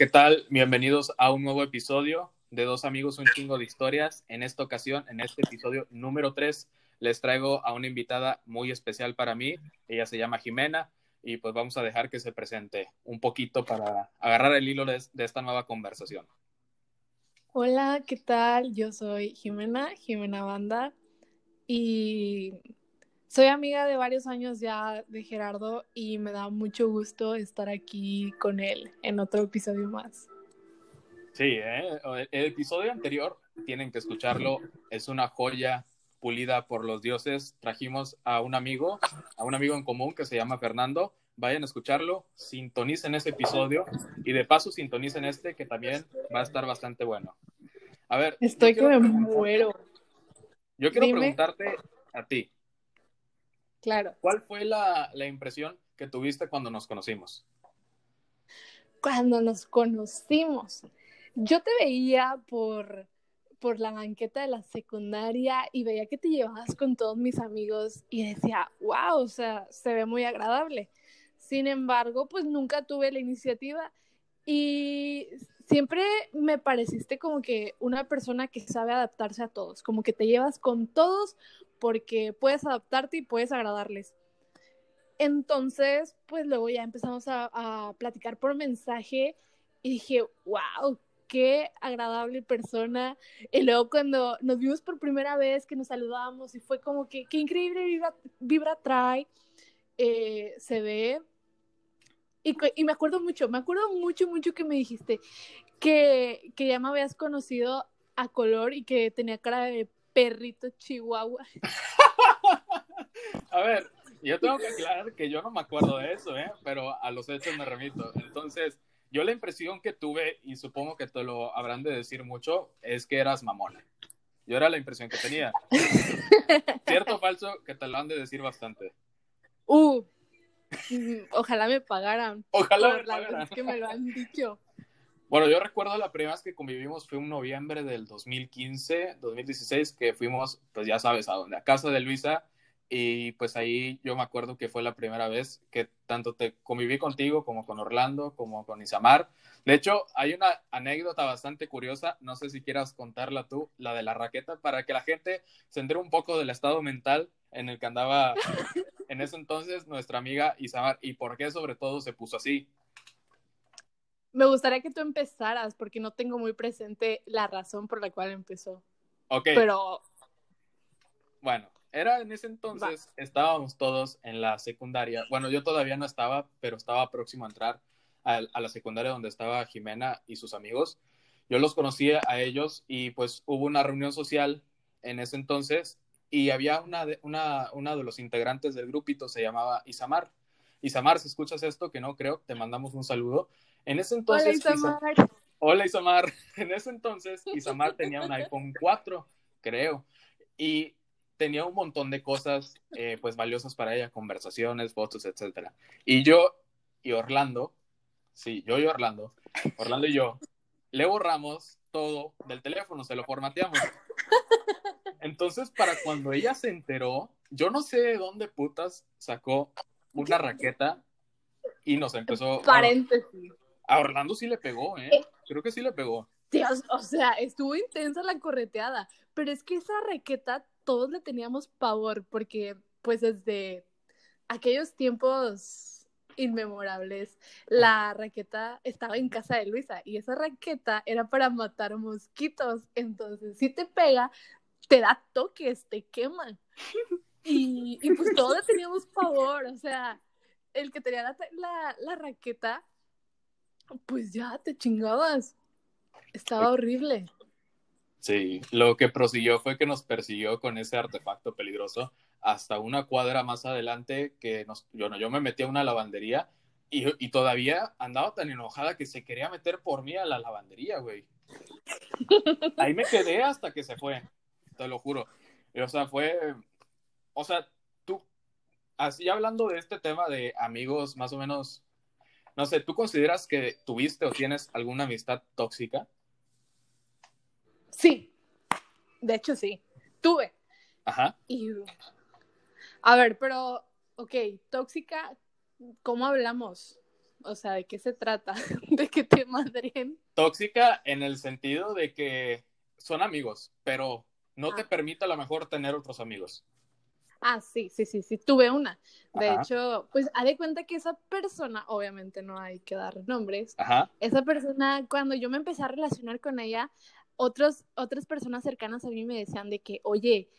¿qué tal? Bienvenidos a un nuevo episodio de Dos Amigos, un chingo de historias. En esta ocasión, en este episodio número 3, les traigo a una invitada muy especial para mí. Ella se llama Jimena y pues vamos a dejar que se presente un poquito para agarrar el hilo de, esta nueva conversación. Hola, ¿qué tal? Yo soy Jimena, Jimena Banda y soy amiga de varios años ya de Gerardo y me da mucho gusto estar aquí con él en otro episodio más. Sí, ¿eh? el episodio anterior tienen que escucharlo, es una joya pulida por los dioses. Trajimos a un amigo, a un amigo en común que se llama Fernando. Vayan a escucharlo, sintonicen ese episodio y de paso sintonicen este que también va a estar bastante bueno. A ver. Estoy que me muero. Yo quiero preguntarte a ti. Claro. ¿Cuál fue la, la impresión que tuviste cuando nos conocimos? Cuando nos conocimos. Yo te veía por, por la banqueta de la secundaria y veía que te llevabas con todos mis amigos y decía, wow, o sea, se ve muy agradable. Sin embargo, pues nunca tuve la iniciativa y siempre me pareciste como que una persona que sabe adaptarse a todos, como que te llevas con todos porque puedes adaptarte y puedes agradarles. Entonces, pues luego ya empezamos a, platicar por mensaje y dije, wow, qué agradable persona. Y luego cuando nos vimos por primera vez, que nos saludamos y fue como que, qué increíble vibra, vibra trae, eh, se ve. Y, y, me acuerdo mucho, me acuerdo mucho, mucho que me dijiste que, que ya me habías conocido a color y que tenía cara de perrito chihuahua. a ver, yo tengo que aclarar que yo no me acuerdo de eso, ¿eh? pero a los hechos me remito. Entonces, yo la impresión que tuve, y supongo que te lo habrán de decir mucho, es que eras mamona. Yo era la impresión que tenía. ¿Cierto o falso? Que te lo han de decir bastante. Uh, ojalá me pagaran. Ojalá me pagaran. que me lo han dicho. Bueno, yo recuerdo la primera vez que convivimos fue un noviembre del 2015, 2016, que fuimos, pues ya sabes, a dónde, a casa de Luisa, y pues ahí yo me acuerdo que fue la primera vez que tanto te conviví contigo como con Orlando, como con Isamar. De hecho, hay una anécdota bastante curiosa, no sé si quieras contarla tú, la de la raqueta, para que la gente se entere un poco del estado mental en el que andaba en ese entonces nuestra amiga Isamar y por qué sobre todo se puso así. Me gustaría que tú empezaras porque no tengo muy presente la razón por la cual empezó. Ok. Pero... Bueno, era en ese entonces, Va. estábamos todos en la secundaria. Bueno, yo todavía no estaba, pero estaba próximo a entrar a, a, la secundaria donde estaba Jimena y sus amigos. Yo los conocía a ellos y pues hubo una reunión social en ese entonces y había una de, una, una de los integrantes del grupito, se llamaba Isamar. Isamar, si escuchas esto, que no creo, te mandamos un saludo. En ese entonces... Hola Isamar. Isa... Hola Isamar. En ese entonces Isamar tenía un iPhone 4, creo. Y tenía un montón de cosas eh, pues valiosas para ella, conversaciones, fotos, etcétera. Y yo y Orlando, sí, yo y Orlando, Orlando y yo, le borramos todo del teléfono, se lo formateamos. Entonces, para cuando ella se enteró, yo no sé de dónde putas sacó una raqueta y nos empezó. Paréntesis. A Orlando sí le pegó, ¿eh? Creo que sí le pegó. Dios, o sea, estuvo intensa la correteada, pero es que esa raqueta todos le teníamos pavor porque pues desde aquellos tiempos inmemorables. La raqueta estaba en casa de Luisa y esa raqueta era para matar mosquitos, entonces si te pega te da toques, te queman y, y pues todos le teníamos pavor, o sea, el que tenía la, la, la raqueta pues ya te chingabas, estaba horrible. Sí, lo que prosiguió fue que nos persiguió con ese artefacto peligroso hasta una cuadra más adelante que nos, yo, no, yo me metí a una lavandería y, y, todavía andaba tan enojada que se quería meter por mí a la lavandería, güey. Ahí me quedé hasta que se fue, te lo juro. Y, o sea, fue, o sea, tú, así hablando de este tema de amigos más o menos, no sé, ¿tú consideras que tuviste o tienes alguna amistad tóxica? Sí, de hecho sí, tuve. Ajá. Y, a ver, pero, ok, tóxica, ¿cómo hablamos? O sea, ¿de qué se trata? ¿De que te madren? Tóxica en el sentido de que son amigos, pero no te Ah. permite a lo mejor tener otros amigos. Ah, sí, sí, sí, sí, tuve una. De Ajá. hecho, pues haz de cuenta que esa persona, obviamente no hay que dar nombres, Ajá, esa persona, cuando yo me empecé a relacionar con ella, otros, otras personas cercanas a mí me decían de que, oye,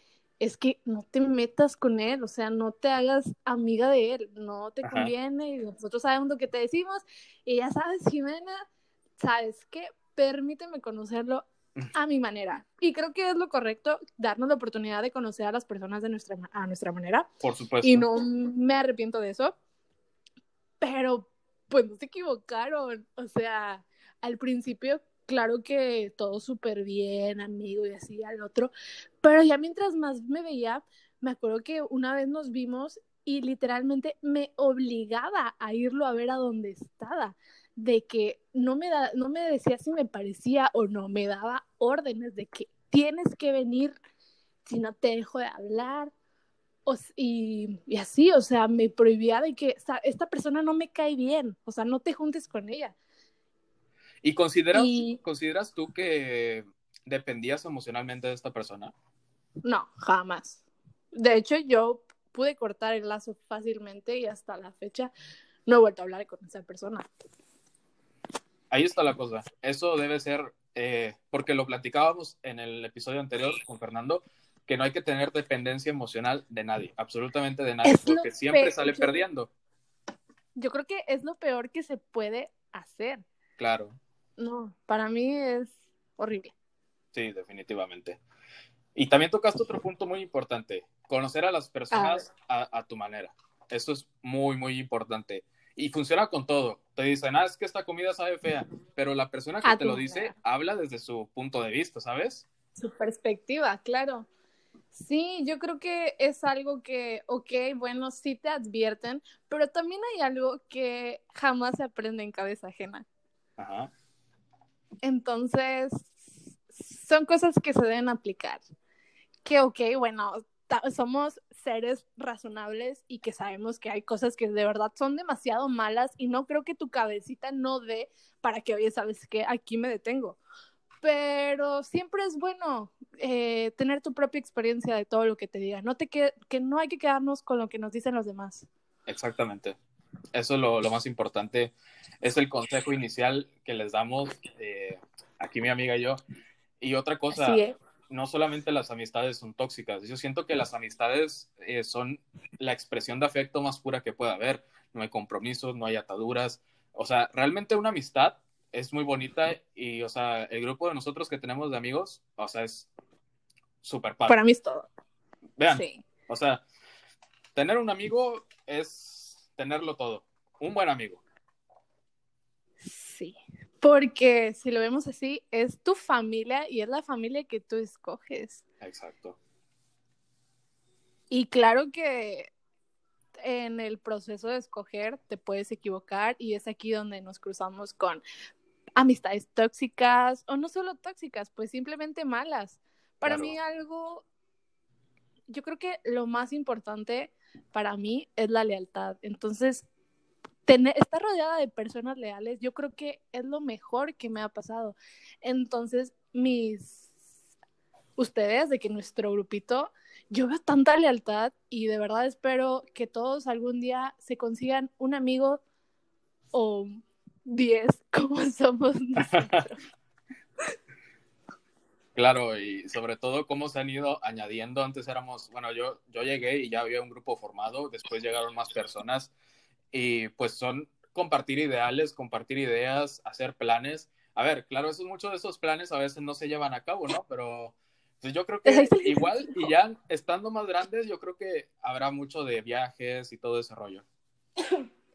es que no te metas con él, o sea, no te hagas amiga de él, no te Ajá. conviene, y nosotros sabemos lo que te decimos, y ya sabes, Jimena, ¿sabes qué? Permíteme conocerlo a mi manera. Y creo que es lo correcto, darnos la oportunidad de conocer a las personas de nuestra, a nuestra manera, por supuesto. y no me arrepiento de eso, pero pues no se equivocaron, o sea, al principio, claro que todo súper bien, amigo y así al otro, pero ya mientras más me veía, me acuerdo que una vez nos vimos y literalmente me obligaba a irlo a ver a donde estaba, de que no me, da, no me decía si me parecía o no, me daba órdenes de que tienes que venir, si no te dejo de hablar, y, así, o sea, me prohibía de que esta persona no me cae bien, o sea, no te juntes con ella. ¿Y consideras, Y consideras tú que dependías emocionalmente de esta persona? no, jamás. De hecho, yo pude cortar el lazo fácilmente y hasta la fecha no he vuelto a hablar con esa persona. Ahí está la cosa. Eso debe ser, eh, porque lo platicábamos en el episodio anterior con Fernando, que no hay que tener dependencia emocional de nadie, absolutamente de nadie, Es porque siempre sale yo- perdiendo. Yo creo que es lo peor que se puede hacer. Claro, No, para mí es horrible. sí, definitivamente. Y también tocaste otro punto muy importante, conocer a las personas a, a tu manera. Eso es muy, muy importante. Y funciona con todo. Te dicen, ah, es que esta comida sabe fea, pero la persona que A te lo dice habla desde su punto de vista, ¿sabes? Su perspectiva, claro. Sí, yo creo que es algo que, ok, bueno, sí te advierten, pero también hay algo que jamás se aprende en cabeza ajena. Ajá. Entonces, son cosas que se deben aplicar. Que, ok, bueno, somos seres razonables y que sabemos que hay cosas que de verdad son demasiado malas y no creo que tu cabecita no dé para que, oye, ¿sabes qué? Aquí me detengo. Pero siempre es bueno eh, tener tu propia experiencia de todo lo que te digan. No que, que no hay que quedarnos con lo que nos dicen los demás. Exactamente. Eso es lo, lo más importante. Es el consejo inicial que les damos eh, aquí mi amiga y yo. Y otra cosa, no solamente las amistades son tóxicas. Yo siento que las amistades eh, son la expresión de afecto más pura que pueda haber. No hay compromisos, no hay ataduras. O sea, realmente una amistad es muy bonita y, o sea, el grupo de nosotros que tenemos de amigos, o sea, es súper padre. Para mí es todo. Vean, Sí. o sea, tener un amigo es tenerlo todo. Un buen amigo. Sí, porque si lo vemos así, es tu familia y es la familia que tú escoges. Exacto. Y claro que en el proceso de escoger te puedes equivocar y es aquí donde nos cruzamos con amistades tóxicas o no solo tóxicas, pues simplemente malas. Para Claro. mí algo, yo creo que lo más importante para mí es la lealtad. Entonces, tener, estar rodeada de personas leales, yo creo que es lo mejor que me ha pasado. Entonces, mis, ustedes, de que nuestro grupito, yo veo tanta lealtad y de verdad espero que todos algún día se consigan un amigo o 10 como somos nosotros. Claro, y sobre todo cómo se han ido añadiendo. Antes éramos, bueno, yo, yo llegué y ya había un grupo formado, después llegaron más personas y pues son compartir ideales, compartir ideas, hacer planes. A ver, claro, esos, muchos de esos planes a veces no se llevan a cabo, ¿no? Pero pues yo creo que igual y ya estando más grandes, yo creo que habrá mucho de viajes y todo ese rollo.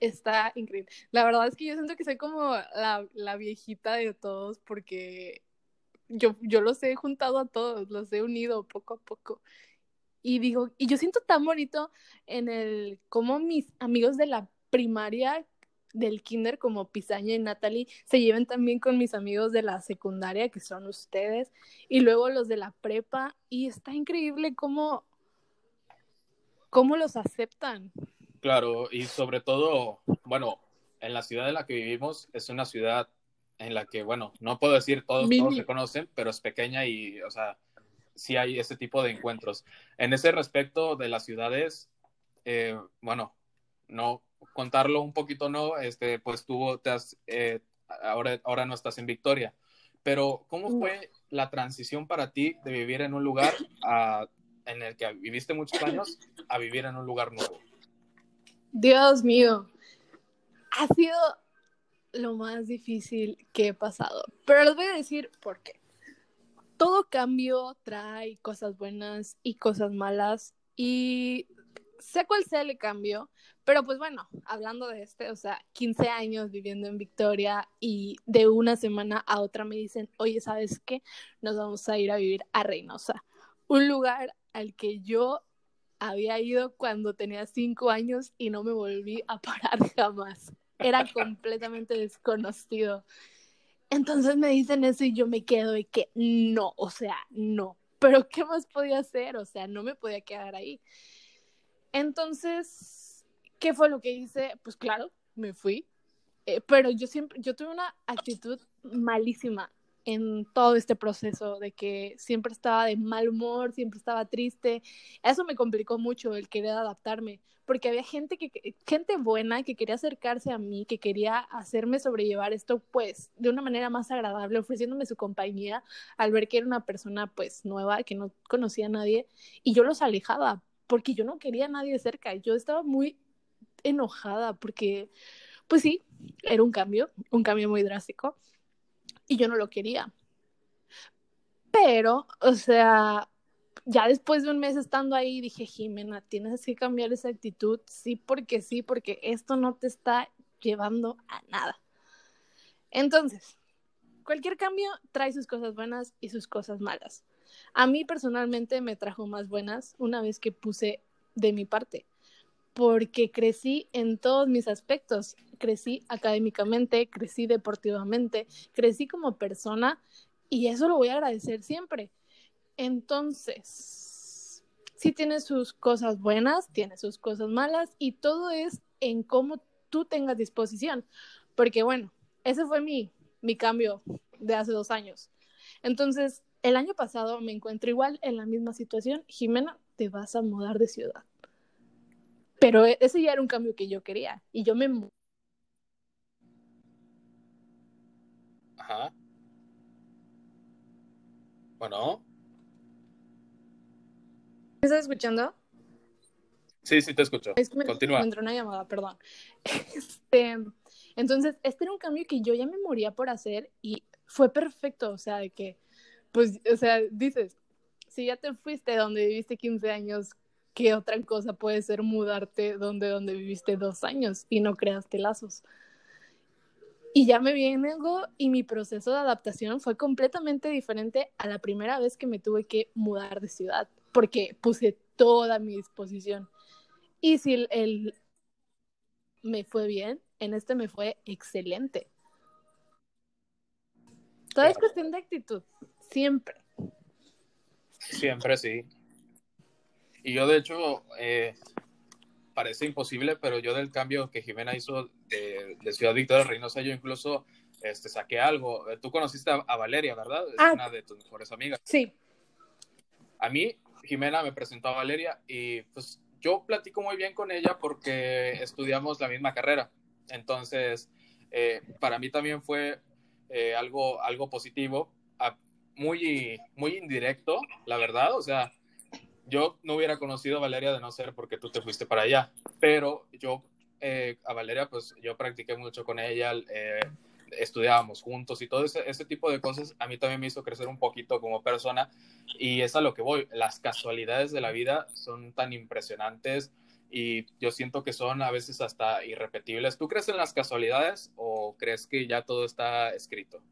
Está increíble. La verdad es que yo siento que soy como la, la viejita de todos porque yo, yo los he juntado a todos, los he unido poco a poco. Y digo, y yo siento tan bonito en el cómo mis amigos de la primaria del kinder como Pisaña y Natalie se lleven también con mis amigos de la secundaria que son ustedes y luego los de la prepa y está increíble cómo cómo los aceptan. Claro, y sobre todo, bueno, en la ciudad en la que vivimos es una ciudad en la que, bueno, no puedo decir todos, todos se conocen, pero es pequeña y, o sea, sí hay ese tipo de encuentros. En ese respecto de las ciudades, eh, bueno, no contarlo un poquito, no, este, pues tú te has, eh, ahora, ahora no estás en Victoria, pero ¿cómo fue la transición para ti de vivir en un lugar en el que viviste muchos años a vivir en un lugar nuevo? Dios mío, ha sido lo más difícil que he pasado, pero les voy a decir por qué. Todo cambio trae cosas buenas y cosas malas y sea cual sea el cambio, pero pues bueno, hablando de este, o sea, 15 años viviendo en Victoria y de una semana a otra me dicen, oye, ¿sabes qué? Nos vamos a ir a vivir a Reynosa, un lugar al que yo había ido cuando tenía 5 años y no me volví a parar jamás era completamente desconocido. Entonces me dicen eso y yo me quedo y que no, o sea, no. Pero ¿qué más podía hacer? O sea, no me podía quedar ahí. Entonces, ¿qué fue lo que hice? Pues claro, me fui. Eh, pero yo siempre, yo tuve una actitud malísima en todo este proceso de que siempre estaba de mal humor, siempre estaba triste. Eso me complicó mucho el querer adaptarme, porque había gente que gente buena que quería acercarse a mí, que quería hacerme sobrellevar esto pues de una manera más agradable, ofreciéndome su compañía al ver que era una persona pues nueva, que no conocía a nadie y yo los alejaba porque yo no quería a nadie cerca. Yo estaba muy enojada porque pues sí, era un cambio, un cambio muy drástico y yo no lo quería. Pero, o sea, ya después de un mes estando ahí, dije, Jimena, tienes que cambiar esa actitud, sí, porque sí, porque esto no te está llevando a nada. Entonces, cualquier cambio trae sus cosas buenas y sus cosas malas. A mí personalmente me trajo más buenas una vez que puse de mi parte, porque crecí en todos mis aspectos crecí académicamente, crecí deportivamente, crecí como persona y eso lo voy a agradecer siempre. Entonces, sí tiene sus cosas buenas, tiene sus cosas malas y todo es en cómo tú tengas disposición. Porque bueno, ese fue mi, mi cambio de hace dos años. Entonces, el año pasado me encuentro igual en la misma situación. Jimena, te vas a mudar de ciudad. Pero ese ya era un cambio que yo quería y yo me Ajá. Bueno. ¿Me estás escuchando? Sí, sí, te escucho. Es que me, Continúa. entró una llamada, perdón. Este, entonces, este era un cambio que yo ya me moría por hacer y fue perfecto, o sea, de que, pues, o sea, dices, si ya te fuiste donde viviste 15 años, ¿qué otra cosa puede ser mudarte donde, donde viviste dos años y no creaste lazos? Y ya me vengo y mi proceso de adaptación fue completamente diferente a la primera vez que me tuve que mudar de ciudad, porque puse toda mi disposición. Y si el, me fue bien, en este me fue excelente. Todo es cuestión de actitud, siempre. Siempre, sí. Y yo, de hecho, eh, parece imposible, pero yo del cambio que Jimena hizo de, Ciudad Victoria Reynosa, yo incluso este, saqué algo. Tú conociste a, Valeria, ¿verdad? Es ah. una de tus mejores amigas. Sí. A mí, Jimena me presentó a Valeria y pues yo platico muy bien con ella porque estudiamos la misma carrera. Entonces, eh, para mí también fue eh, algo, algo positivo, muy, muy indirecto, la verdad. O sea, yo no hubiera conocido a Valeria de no ser porque tú te fuiste para allá, pero yo eh, a Valeria, pues yo practiqué mucho con ella, eh, estudiábamos juntos y todo ese, ese, tipo de cosas a mí también me hizo crecer un poquito como persona y es a lo que voy. Las casualidades de la vida son tan impresionantes y yo siento que son a veces hasta irrepetibles. ¿Tú crees en las casualidades o crees que ya todo está escrito?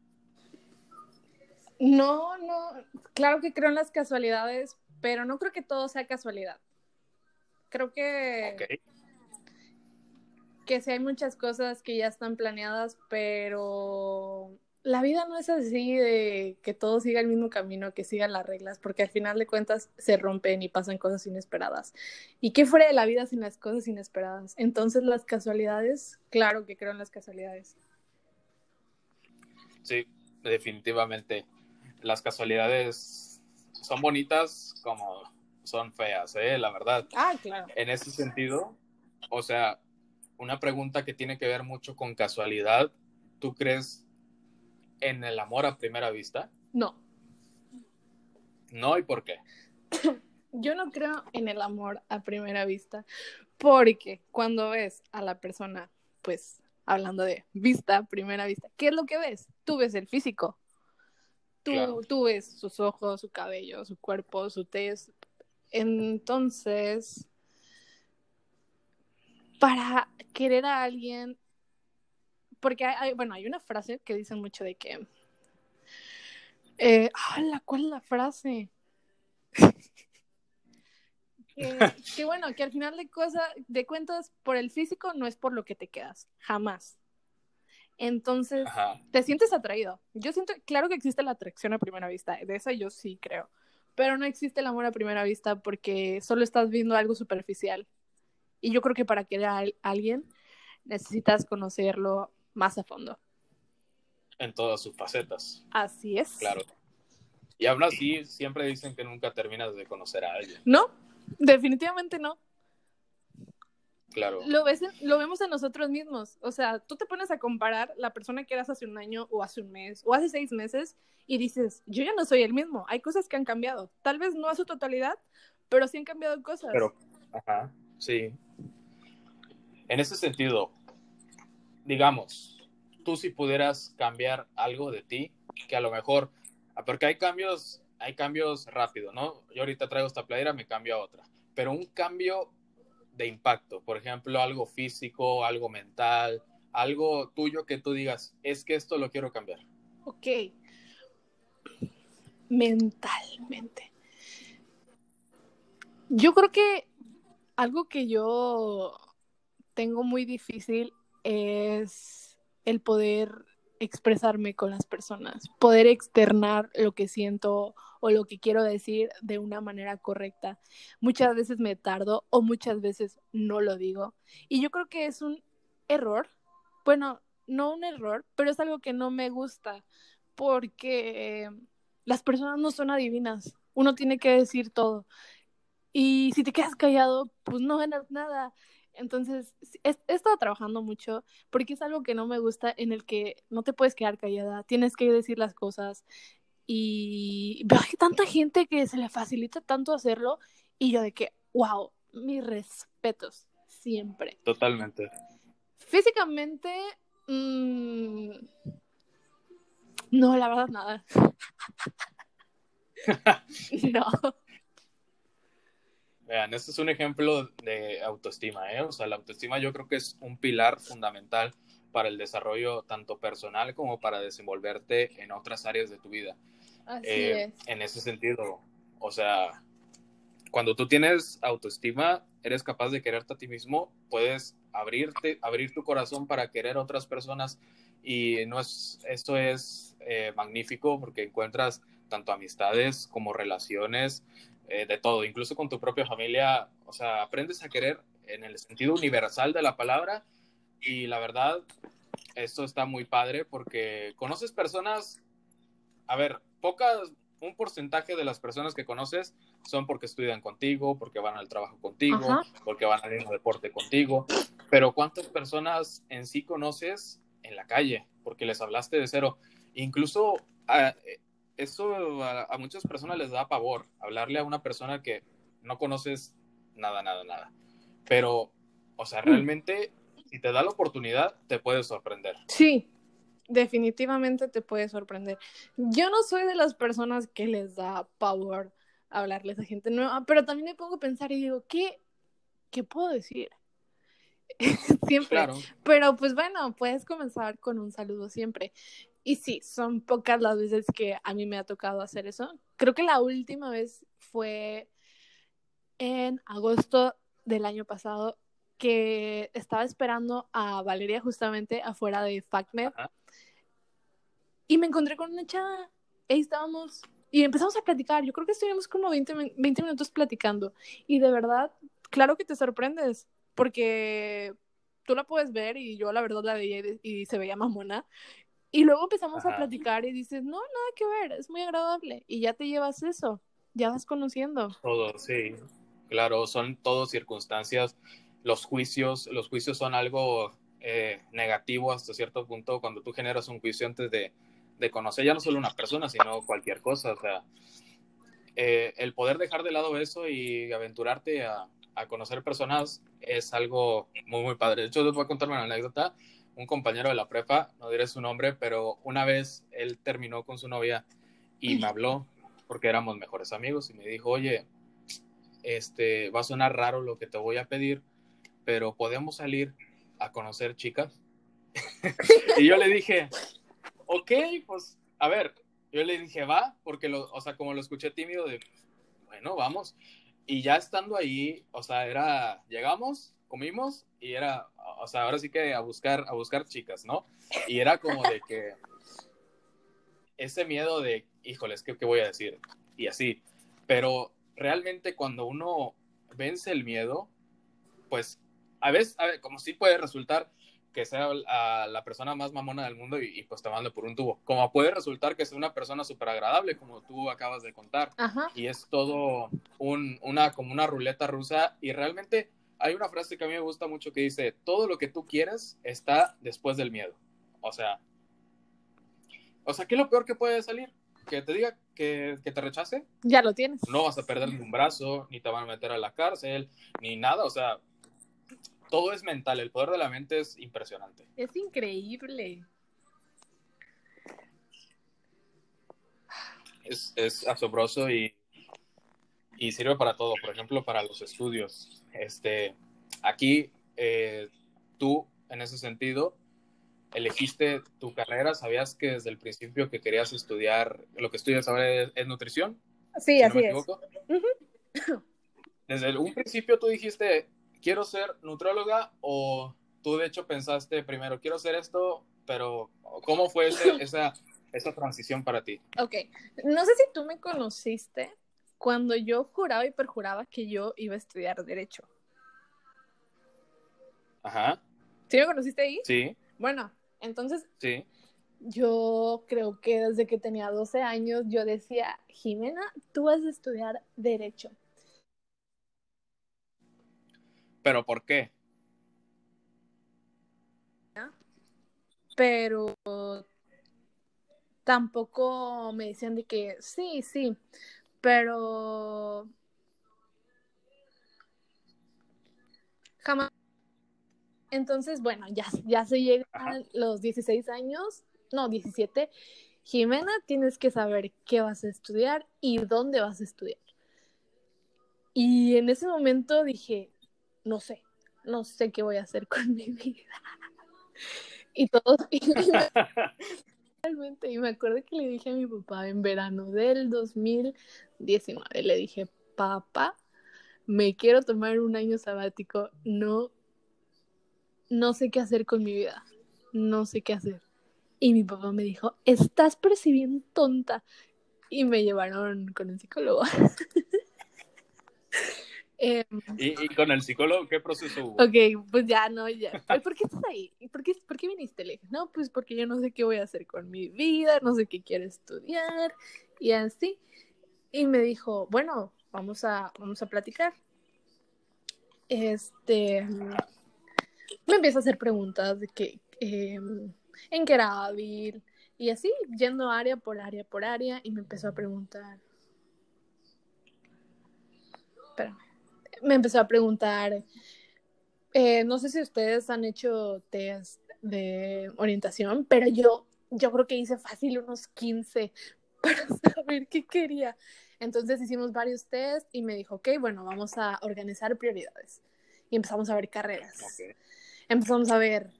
No, no, claro que creo en las casualidades, pero no creo que todo sea casualidad. Creo que... Que sí hay muchas cosas que ya están planeadas, pero la vida no es así de que todo siga el mismo camino, que sigan las reglas, porque al final de cuentas se rompen y pasan cosas inesperadas. ¿Y qué fuera de la vida sin las cosas inesperadas? Entonces las casualidades, claro que creo en las casualidades. Sí, definitivamente. Las casualidades son bonitas como son feas, ¿eh? La verdad. Ah, claro. En ese sentido, o sea, una pregunta que tiene que ver mucho con casualidad, ¿tú crees en el amor a primera vista? No. No, ¿y por qué? Yo no creo en el amor a primera vista, porque cuando ves a la persona, pues hablando de vista, primera vista, ¿qué es lo que ves? Tú ves el físico. Tú, Claro. tú ves sus ojos, su cabello, su cuerpo, su tez. Entonces, para querer a alguien, porque hay, hay- bueno, hay una frase que dicen mucho de que, eh, ¡hala! ¿cuál es la frase? que, que bueno, que al final de cosas, de cuentas, por el físico no es por lo que te quedas, jamás. Entonces, Ajá. te sientes atraído. Yo siento, claro que existe la atracción a primera vista, de esa yo sí creo, pero no existe el amor a primera vista porque solo estás viendo algo superficial. Y yo creo que para querer a al- alguien necesitas conocerlo más a fondo. En todas sus facetas, Así es. claro. Y aún así, siempre dicen que nunca terminas de conocer a alguien. No, definitivamente no. Claro. Lo, ves en- lo vemos en nosotros mismos. O sea, tú te pones a comparar la persona que eras hace un año o hace un mes o hace seis meses y dices, yo ya no soy el mismo. Hay cosas que han cambiado. Tal vez no a su totalidad, pero sí han cambiado cosas. Pero, ajá, sí. En ese sentido, digamos, tú si pudieras cambiar algo de ti, que a lo mejor, ah, porque hay cambios, hay cambios rápido, ¿no? Yo ahorita traigo esta playera, me cambio a otra, pero un cambio de impacto, por ejemplo, algo físico, algo mental, algo tuyo que tú digas, es que esto lo quiero cambiar. Ok. Mentalmente. Yo creo que algo que yo tengo muy difícil es el poder expresarme con las personas, poder externar lo que siento o lo que quiero decir de una manera correcta. Muchas veces me tardo o muchas veces no lo digo. Y yo creo que es un error. Bueno, no un error, pero es algo que no me gusta porque las personas no son adivinas. Uno tiene que decir todo. Y si te quedas callado, pues no ganas nada. Entonces, he, estado trabajando mucho porque es algo que no me gusta en el que no te puedes quedar callada, tienes que decir las cosas. Y veo hay tanta gente que se le facilita tanto hacerlo y yo de que, wow, mis respetos, siempre. Totalmente. Físicamente, mmm, no, la verdad, nada. no. Vean, este es un ejemplo de autoestima, ¿eh? O sea, la autoestima yo creo que es un pilar fundamental para el desarrollo tanto personal como para desenvolverte en otras áreas de tu vida. Así eh, es. En ese sentido, o sea, cuando tú tienes autoestima, eres capaz de quererte a ti mismo, puedes abrirte, abrir tu corazón para querer a otras personas y no es, esto es eh, magnífico porque encuentras tanto amistades como relaciones, eh, de todo, incluso con tu propia familia, o sea, aprendes a querer en el sentido universal de la palabra y la verdad, esto está muy padre porque conoces personas, a ver, pocas, un porcentaje de las personas que conoces son porque estudian contigo, porque van al trabajo contigo, Ajá. porque van al mismo deporte contigo, pero ¿cuántas personas en sí conoces en la calle? Porque les hablaste de cero. Incluso a, eso a, a, muchas personas les da pavor, hablarle a una persona que no conoces nada, nada, nada. Pero, o sea, realmente, si te da la oportunidad, te puede sorprender. Sí, definitivamente te puede sorprender. Yo no soy de las personas que les da pavor hablarles a gente nueva, pero también me pongo a pensar y digo, ¿qué, qué puedo decir? siempre. Claro. Pero pues bueno, puedes comenzar con un saludo siempre. Y sí, son pocas las veces que a mí me ha tocado hacer eso. Creo que la última vez fue en agosto del año pasado que estaba esperando a Valeria justamente afuera de FacMed. Ajá. Y me encontré con una chava. Ahí estábamos. Y empezamos a platicar. Yo creo que estuvimos como 20, 20 minutos platicando. Y de verdad, claro que te sorprendes. Porque tú la puedes ver y yo la verdad la veía y, se veía más mona. Y luego empezamos a platicar y dices, no, nada que ver, es muy agradable. Y ya te llevas eso, ya vas conociendo. Todo, sí. Claro, son todo circunstancias. Los juicios, los juicios son algo eh, negativo hasta cierto punto cuando tú generas un juicio antes de, de conocer ya no solo una persona, sino cualquier cosa. O sea, eh, el poder dejar de lado eso y aventurarte a, a, conocer personas es algo muy, muy padre. De hecho, les voy a contar una anécdota. Un compañero de la prepa, no diré su nombre, pero una vez él terminó con su novia y me habló porque éramos mejores amigos y me dijo, oye, este, va a sonar raro lo que te voy a pedir, pero podemos salir a conocer chicas. y yo le dije, ok, pues, a ver, yo le dije, va, porque, lo, o sea, como lo escuché tímido, de, bueno, vamos. Y ya estando ahí, o sea, era, llegamos, comimos y era, o sea, ahora sí que a buscar, a buscar chicas, ¿no? Y era como de que ese miedo de, híjoles, ¿qué, qué voy a decir? Y así. Pero realmente cuando uno vence el miedo, pues a veces, a ver, como sí puede resultar que sea la persona más mamona del mundo y, pues te mando por un tubo. Como puede resultar que sea una persona súper agradable, como tú acabas de contar. Y es todo un, una, como una ruleta rusa. Y realmente hay una frase que a mí me gusta mucho que dice, todo lo que tú quieres está después del miedo. O sea, o sea, ¿qué es lo peor que puede salir? Que te diga que, que te rechace. Ya lo tienes. No vas a perder un brazo, ni te van a meter a la cárcel, ni nada. O sea, todo es mental, el poder de la mente es impresionante. Es increíble. Es, asombroso y, y, sirve para todo, por ejemplo, para los estudios. Este, aquí, eh, tú, en ese sentido, elegiste tu carrera, ¿sabías que desde el principio que querías estudiar, lo que estudias ahora es, nutrición? Sí, así es. Desde un principio tú dijiste, quiero ser nutróloga o tú de hecho pensaste primero, quiero hacer esto, pero ¿cómo fue esa, esa transición para ti? Ok, no sé si tú me conociste cuando yo juraba y perjuraba que yo iba a estudiar derecho. Ajá. ¿Sí me conociste ahí? Sí. Bueno, entonces... Sí. Yo creo que desde que tenía 12 años yo decía, Jimena, tú vas a estudiar derecho. ¿Pero por qué? Pero tampoco me decían de que sí, sí, pero jamás. Entonces, bueno, ya, ya se llegan los 16 años, no, 17. Jimena, tienes que saber qué vas a estudiar y dónde vas a estudiar. Y en ese momento dije, no sé, no sé qué voy a hacer con mi vida. Y todos, realmente, y me acuerdo que le dije a mi papá en verano del 2019, le dije, papá, me quiero tomar un año sabático, no, no sé qué hacer con mi vida, no sé qué hacer. Y mi papá me dijo, estás percibiendo tonta. Y me llevaron con el psicólogo. Em, ¿Y, con el psicólogo qué proceso hubo? Ok, pues ya, no, ya. ¿Por qué estás ahí? ¿Por qué, ¿Por qué viniste? Le no, pues porque yo no sé qué voy a hacer con mi vida, no sé qué quiero estudiar y así. Y me dijo, bueno, vamos a, vamos a platicar. Este, me empieza a hacer preguntas de que, em, en qué era hábil y así, yendo área por área por área y me empezó a preguntar. Espérame me empezó a preguntar, eh, no sé si ustedes han hecho test de orientación, pero yo, yo creo que hice fácil unos 15 para saber qué quería. Entonces hicimos varios test y me dijo, ok, bueno, vamos a organizar prioridades. Y empezamos a ver carreras. Empezamos a ver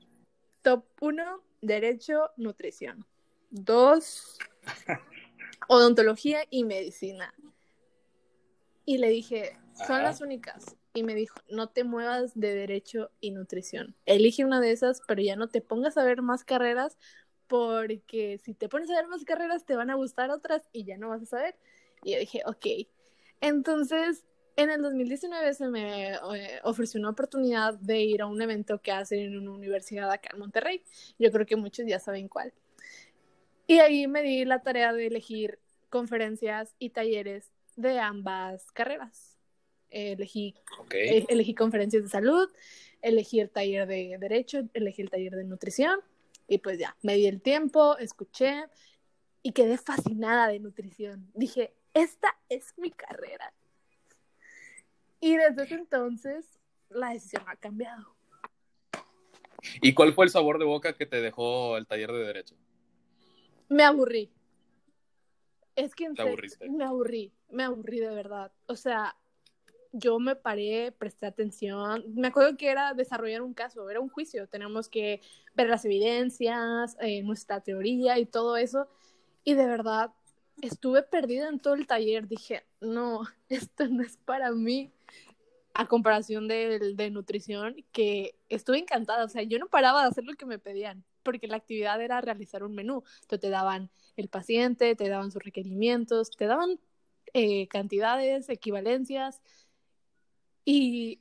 top 1, derecho, nutrición. 2, odontología y medicina. Y le dije, son las únicas. Y me dijo, no te muevas de derecho y nutrición. Elige una de esas, pero ya no te pongas a ver más carreras porque si te pones a ver más carreras te van a gustar otras y ya no vas a saber. Y yo dije, ok. Entonces, en el 2019 se me eh, ofreció una oportunidad de ir a un evento que hacen en una universidad acá en Monterrey. Yo creo que muchos ya saben cuál. Y ahí me di la tarea de elegir conferencias y talleres de ambas carreras. Elegí, okay. eh, elegí conferencias de salud, elegí el taller de derecho, elegí el taller de nutrición y pues ya, me di el tiempo, escuché y quedé fascinada de nutrición. Dije, esta es mi carrera. Y desde ese entonces la decisión ha cambiado. ¿Y cuál fue el sabor de boca que te dejó el taller de derecho? Me aburrí. Es que ¿Te aburriste? me aburrí, me aburrí de verdad. O sea, yo me paré, presté atención. Me acuerdo que era desarrollar un caso, era un juicio. Tenemos que ver las evidencias, eh, nuestra teoría y todo eso. Y de verdad, estuve perdida en todo el taller. Dije, no, esto no es para mí. A comparación de, de nutrición, que estuve encantada. O sea, yo no paraba de hacer lo que me pedían, porque la actividad era realizar un menú. Entonces te daban el paciente, te daban sus requerimientos, te daban eh, cantidades, equivalencias. Y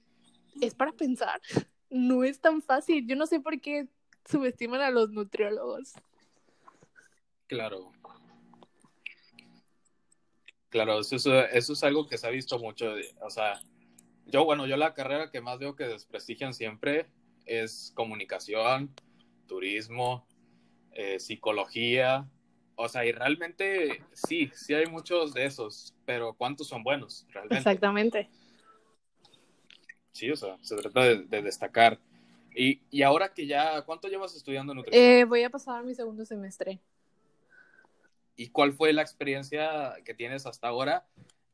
es para pensar. No es tan fácil. Yo no sé por qué subestiman a los nutriólogos. Claro. Claro, eso, eso, eso es algo que se ha visto mucho. O sea, yo, bueno, yo la carrera que más veo que desprestigian siempre es comunicación, turismo, eh, psicología. O sea, y realmente sí, sí hay muchos de esos, pero ¿cuántos son buenos realmente? Exactamente. Sí, o sea, se trata de, de destacar. Y, y, ahora que ya, ¿cuánto llevas estudiando nutrición? Eh, voy a pasar mi segundo semestre. ¿Y cuál fue la experiencia que tienes hasta ahora?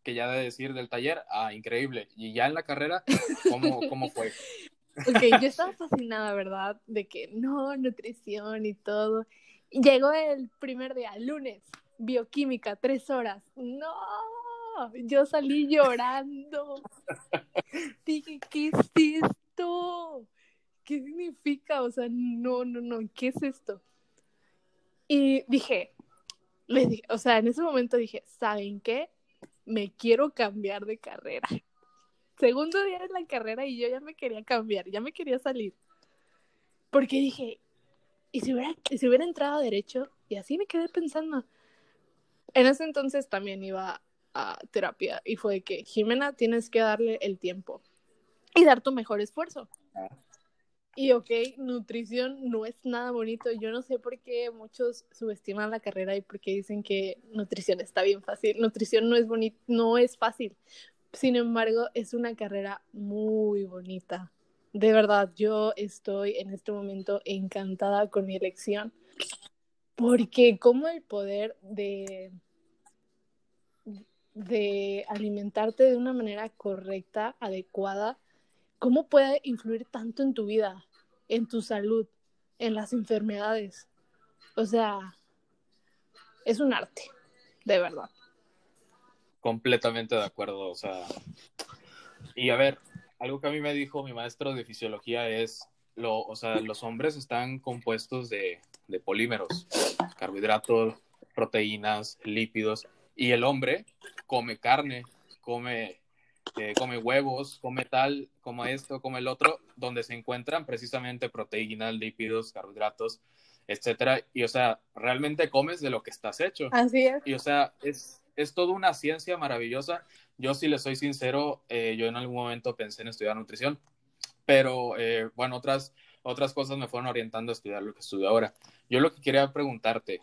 Que ya de decir del taller, ah, increíble. Y ya en la carrera, ¿cómo, cómo fue? Ok, yo estaba fascinada, ¿verdad? De que no, nutrición y todo. Llegó el primer día, lunes, bioquímica, tres horas. No, yo salí llorando. Dije, ¿qué es esto? ¿Qué significa? O sea, no, no, no, ¿qué es esto? Y dije, les dije, o sea, en ese momento dije, ¿saben qué? Me quiero cambiar de carrera. Segundo día de la carrera y yo ya me quería cambiar, ya me quería salir. Porque dije, ¿y si hubiera, si hubiera entrado a derecho? Y así me quedé pensando. En ese entonces también iba a terapia y fue que, Jimena, tienes que darle el tiempo y dar tu mejor esfuerzo. Y ok, nutrición no es nada bonito. Yo no sé por qué muchos subestiman la carrera y por qué dicen que nutrición está bien fácil. Nutrición no es bonito, no es fácil. Sin embargo, es una carrera muy bonita. De verdad, yo estoy en este momento encantada con mi elección. Porque como el poder de de alimentarte de una manera correcta, adecuada, ¿cómo puede influir tanto en tu vida, en tu salud, en las enfermedades? O sea, es un arte, de verdad. Completamente de acuerdo, o sea, y a ver, algo que a mí me dijo mi maestro de fisiología es, lo, o sea, los hombres están compuestos de, de polímeros, carbohidratos, proteínas, lípidos, y el hombre come carne, come, eh, come huevos, come tal, come esto, come el otro, donde se encuentran precisamente proteínas, lípidos, carbohidratos, etcétera. Y o sea, realmente comes de lo que estás hecho. Así es. Y o sea, es, es toda una ciencia maravillosa. Yo, si le soy sincero, eh, yo en algún momento pensé en estudiar nutrición, pero eh, bueno, otras, otras cosas me fueron orientando a estudiar lo que estudio ahora. Yo lo que quería preguntarte,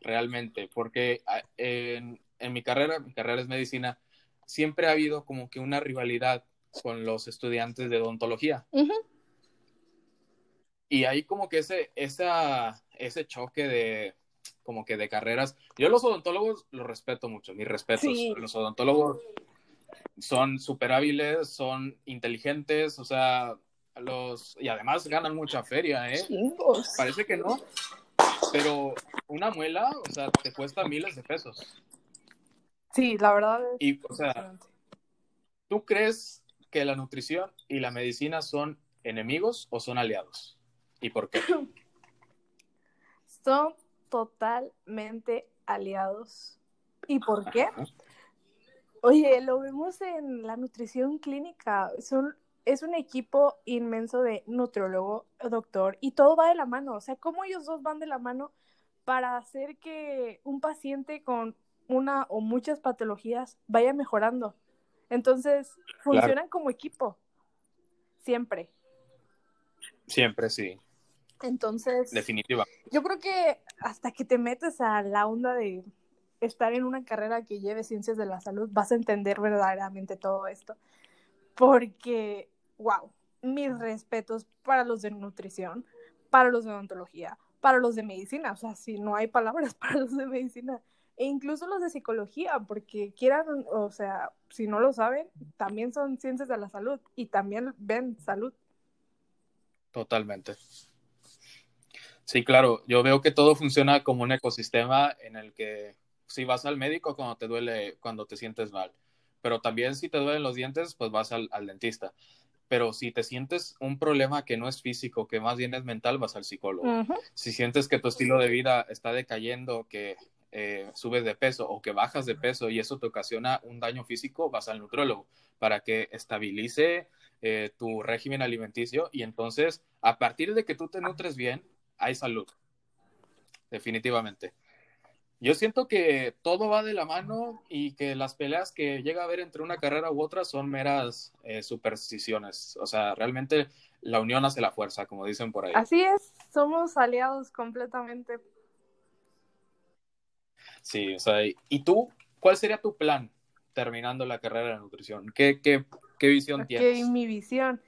realmente, porque en, en mi carrera, mi carrera es medicina, siempre ha habido como que una rivalidad con los estudiantes de odontología. Uh -huh. Y hay como que ese, esa, ese choque de como que de carreras. Yo los odontólogos los respeto mucho, mis respetos. Sí. Los odontólogos son súper hábiles, son inteligentes, o sea, los y además ganan mucha feria, ¿eh? Chingos. Parece que no, pero una muela, o sea, te cuesta miles de pesos. Sí, la verdad es Y, o sea, ¿tú crees que la nutrición y la medicina son enemigos o son aliados? ¿Y por qué? Son totalmente aliados. ¿Y por qué? Oye, lo vemos en la nutrición clínica. Son, es un equipo inmenso de nutriólogo, doctor, y todo va de la mano. O sea, ¿cómo ellos dos van de la mano para hacer que un paciente con una o muchas patologías vaya mejorando? Entonces, funcionan como equipo. Siempre. Siempre, sí. Entonces, Definitiva. yo creo que hasta que te metes a la onda de estar en una carrera que lleve ciencias de la salud, vas a entender verdaderamente todo esto. Porque, wow, mis respetos para los de nutrición, para los de odontología, para los de medicina, o sea, si no hay palabras para los de medicina, e incluso los de psicología, porque quieran, o sea, si no lo saben, también son ciencias de la salud y también ven salud. Totalmente. Sí, claro, yo veo que todo funciona como un ecosistema en el que si vas al médico cuando te duele, cuando te sientes mal, pero también si te duelen los dientes, pues vas al, al dentista. Pero si te sientes un problema que no es físico, que más bien es mental, vas al psicólogo. Uh -huh. Si sientes que tu estilo de vida está decayendo, que eh, subes de peso o que bajas de peso y eso te ocasiona un daño físico, vas al nutrólogo para que estabilice eh, tu régimen alimenticio y entonces a partir de que tú te nutres bien, hay salud. Definitivamente. Yo siento que todo va de la mano y que las peleas que llega a haber entre una carrera u otra son meras eh, supersticiones. O sea, realmente la unión hace la fuerza, como dicen por ahí. Así es, somos aliados completamente. Sí, o sea, ¿y tú? ¿Cuál sería tu plan terminando la carrera de nutrición? ¿Qué, qué, qué visión okay, tienes? mi visión.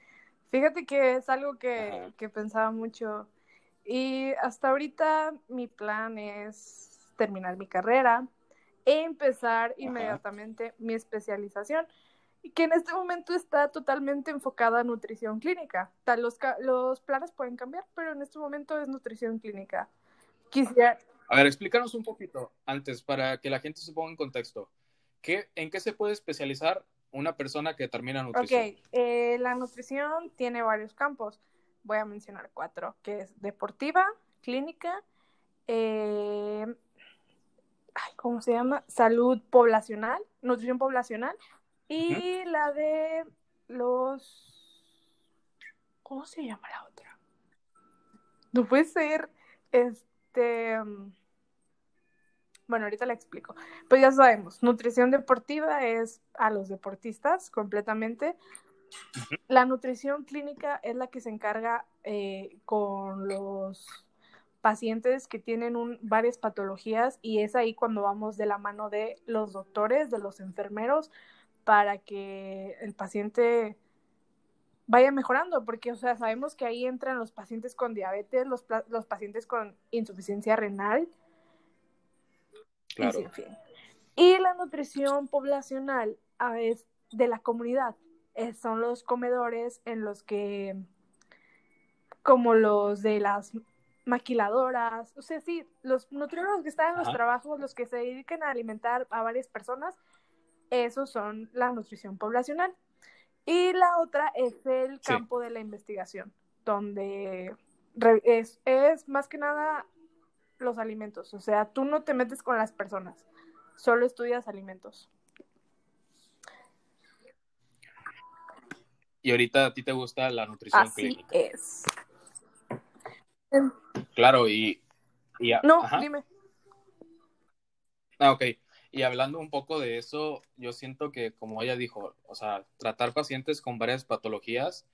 Fíjate que es algo que, que pensaba mucho. Y hasta ahorita mi plan es terminar mi carrera e empezar Ajá. inmediatamente mi especialización, que en este momento está totalmente enfocada a nutrición clínica. Los, los planes pueden cambiar, pero en este momento es nutrición clínica. Quisiera... A ver, explícanos un poquito antes para que la gente se ponga en contexto. ¿Qué, ¿En qué se puede especializar una persona que termina nutrición? Ok, eh, la nutrición tiene varios campos. Voy a mencionar cuatro, que es deportiva, clínica, eh, ¿cómo se llama? Salud poblacional, nutrición poblacional y uh -huh. la de los, ¿cómo se llama la otra? No puede ser, este, bueno, ahorita la explico. Pues ya sabemos, nutrición deportiva es a los deportistas completamente. Uh -huh. La nutrición clínica es la que se encarga eh, con los pacientes que tienen un, varias patologías y es ahí cuando vamos de la mano de los doctores, de los enfermeros, para que el paciente vaya mejorando, porque, o sea, sabemos que ahí entran los pacientes con diabetes, los, los pacientes con insuficiencia renal. Claro. Y, en fin. y la nutrición poblacional es de la comunidad. Es, son los comedores en los que, como los de las maquiladoras, o sea, sí, los nutriólogos que están en los Ajá. trabajos, los que se dedican a alimentar a varias personas, esos son la nutrición poblacional. Y la otra es el sí. campo de la investigación, donde es, es más que nada los alimentos, o sea, tú no te metes con las personas, solo estudias alimentos. Y ahorita a ti te gusta la nutrición Así clínica. es. Claro, y... y no, Ajá. dime. Ah, ok. Y hablando un poco de eso, yo siento que, como ella dijo, o sea, tratar pacientes con varias patologías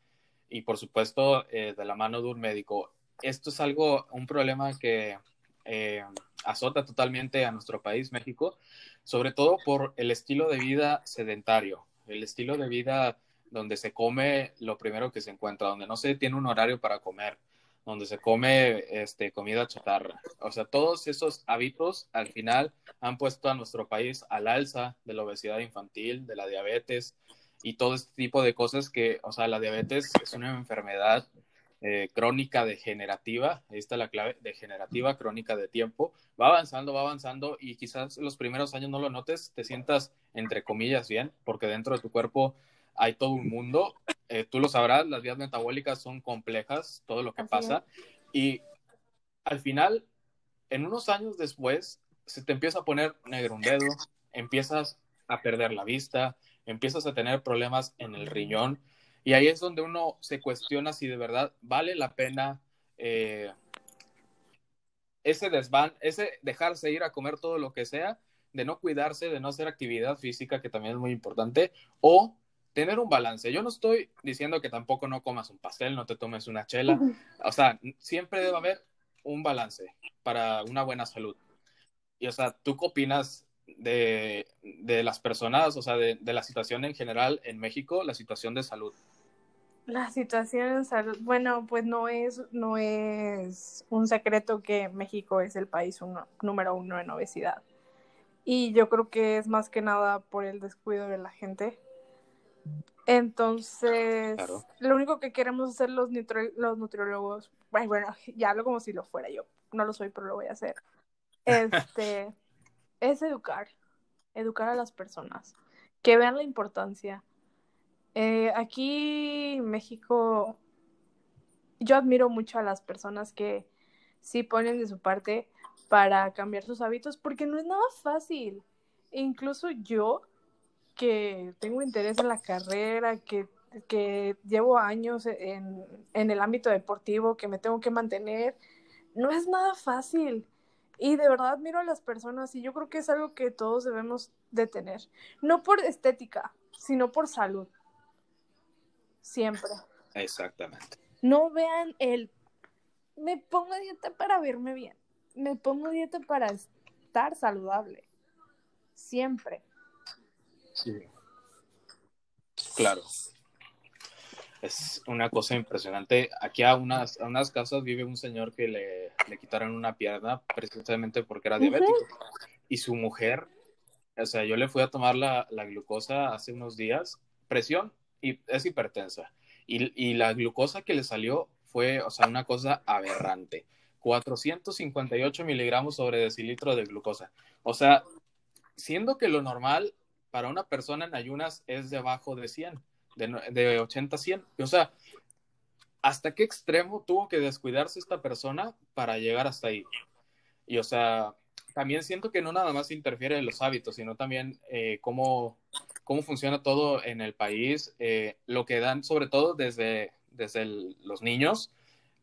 y, por supuesto, eh, de la mano de un médico, esto es algo, un problema que eh, azota totalmente a nuestro país, México, sobre todo por el estilo de vida sedentario, el estilo de vida donde se come lo primero que se encuentra, donde no se tiene un horario para comer, donde se come este, comida chatarra. O sea, todos esos hábitos al final han puesto a nuestro país al alza de la obesidad infantil, de la diabetes y todo este tipo de cosas que, o sea, la diabetes es una enfermedad eh, crónica degenerativa, ahí está la clave, degenerativa crónica de tiempo, va avanzando, va avanzando y quizás los primeros años no lo notes, te sientas entre comillas bien, porque dentro de tu cuerpo hay todo un mundo, eh, tú lo sabrás, las vías metabólicas son complejas, todo lo que Así pasa, y al final en unos años después se te empieza a poner negro un dedo, empiezas a perder la vista, empiezas a tener problemas en el riñón y ahí es donde uno se cuestiona si de verdad vale la pena eh, ese desván, ese dejarse ir a comer todo lo que sea, de no cuidarse, de no hacer actividad física, que también es muy importante, o tener un balance. Yo no estoy diciendo que tampoco no comas un pastel, no te tomes una chela. O sea, siempre debe haber un balance para una buena salud. Y, o sea, ¿tú qué opinas de, de las personas, o sea, de, de, la situación en general en México, la situación de salud? La situación en salud, bueno, pues no es, no es un secreto que México es el país uno, número uno en obesidad. Y yo creo que es más que nada por el descuido de la gente. Entonces, lo único que queremos hacer los, los nutriólogos, bueno, ya hablo como si lo fuera yo, no lo soy, pero lo voy a hacer, este, es educar, educar a las personas, que vean la importancia. Eh, aquí en México, yo admiro mucho a las personas que sí ponen de su parte para cambiar sus hábitos, porque no es nada fácil. Incluso yo, que tengo interés en la carrera, que, que llevo años en, en, el ámbito deportivo, que me tengo que mantener, no es nada fácil. Y de verdad miro a las personas y yo creo que es algo que todos debemos de tener. No por estética, sino por salud. Siempre. Exactamente. No vean el... Me pongo dieta para verme bien. Me pongo dieta para estar saludable. Siempre. Sí. Claro. Es una cosa impresionante. Aquí a unas, a unas casas vive un señor que le, le quitaron una pierna precisamente porque era diabético. Y su mujer, o sea, yo le fui a tomar la, la glucosa hace unos días, presión, es hipertensa. Y, y, la glucosa que le salió fue, o sea, una cosa aberrante. 458 miligramos sobre decilitro de glucosa. O sea, siendo que lo normal para una persona en ayunas es debajo de 100, de, de 80 a 100. O sea, ¿hasta qué extremo tuvo que descuidarse esta persona para llegar hasta ahí? Y o sea, también siento que no nada más interfiere en los hábitos, sino también eh, cómo, cómo funciona todo en el país, eh, lo que dan sobre todo desde, desde el, los niños,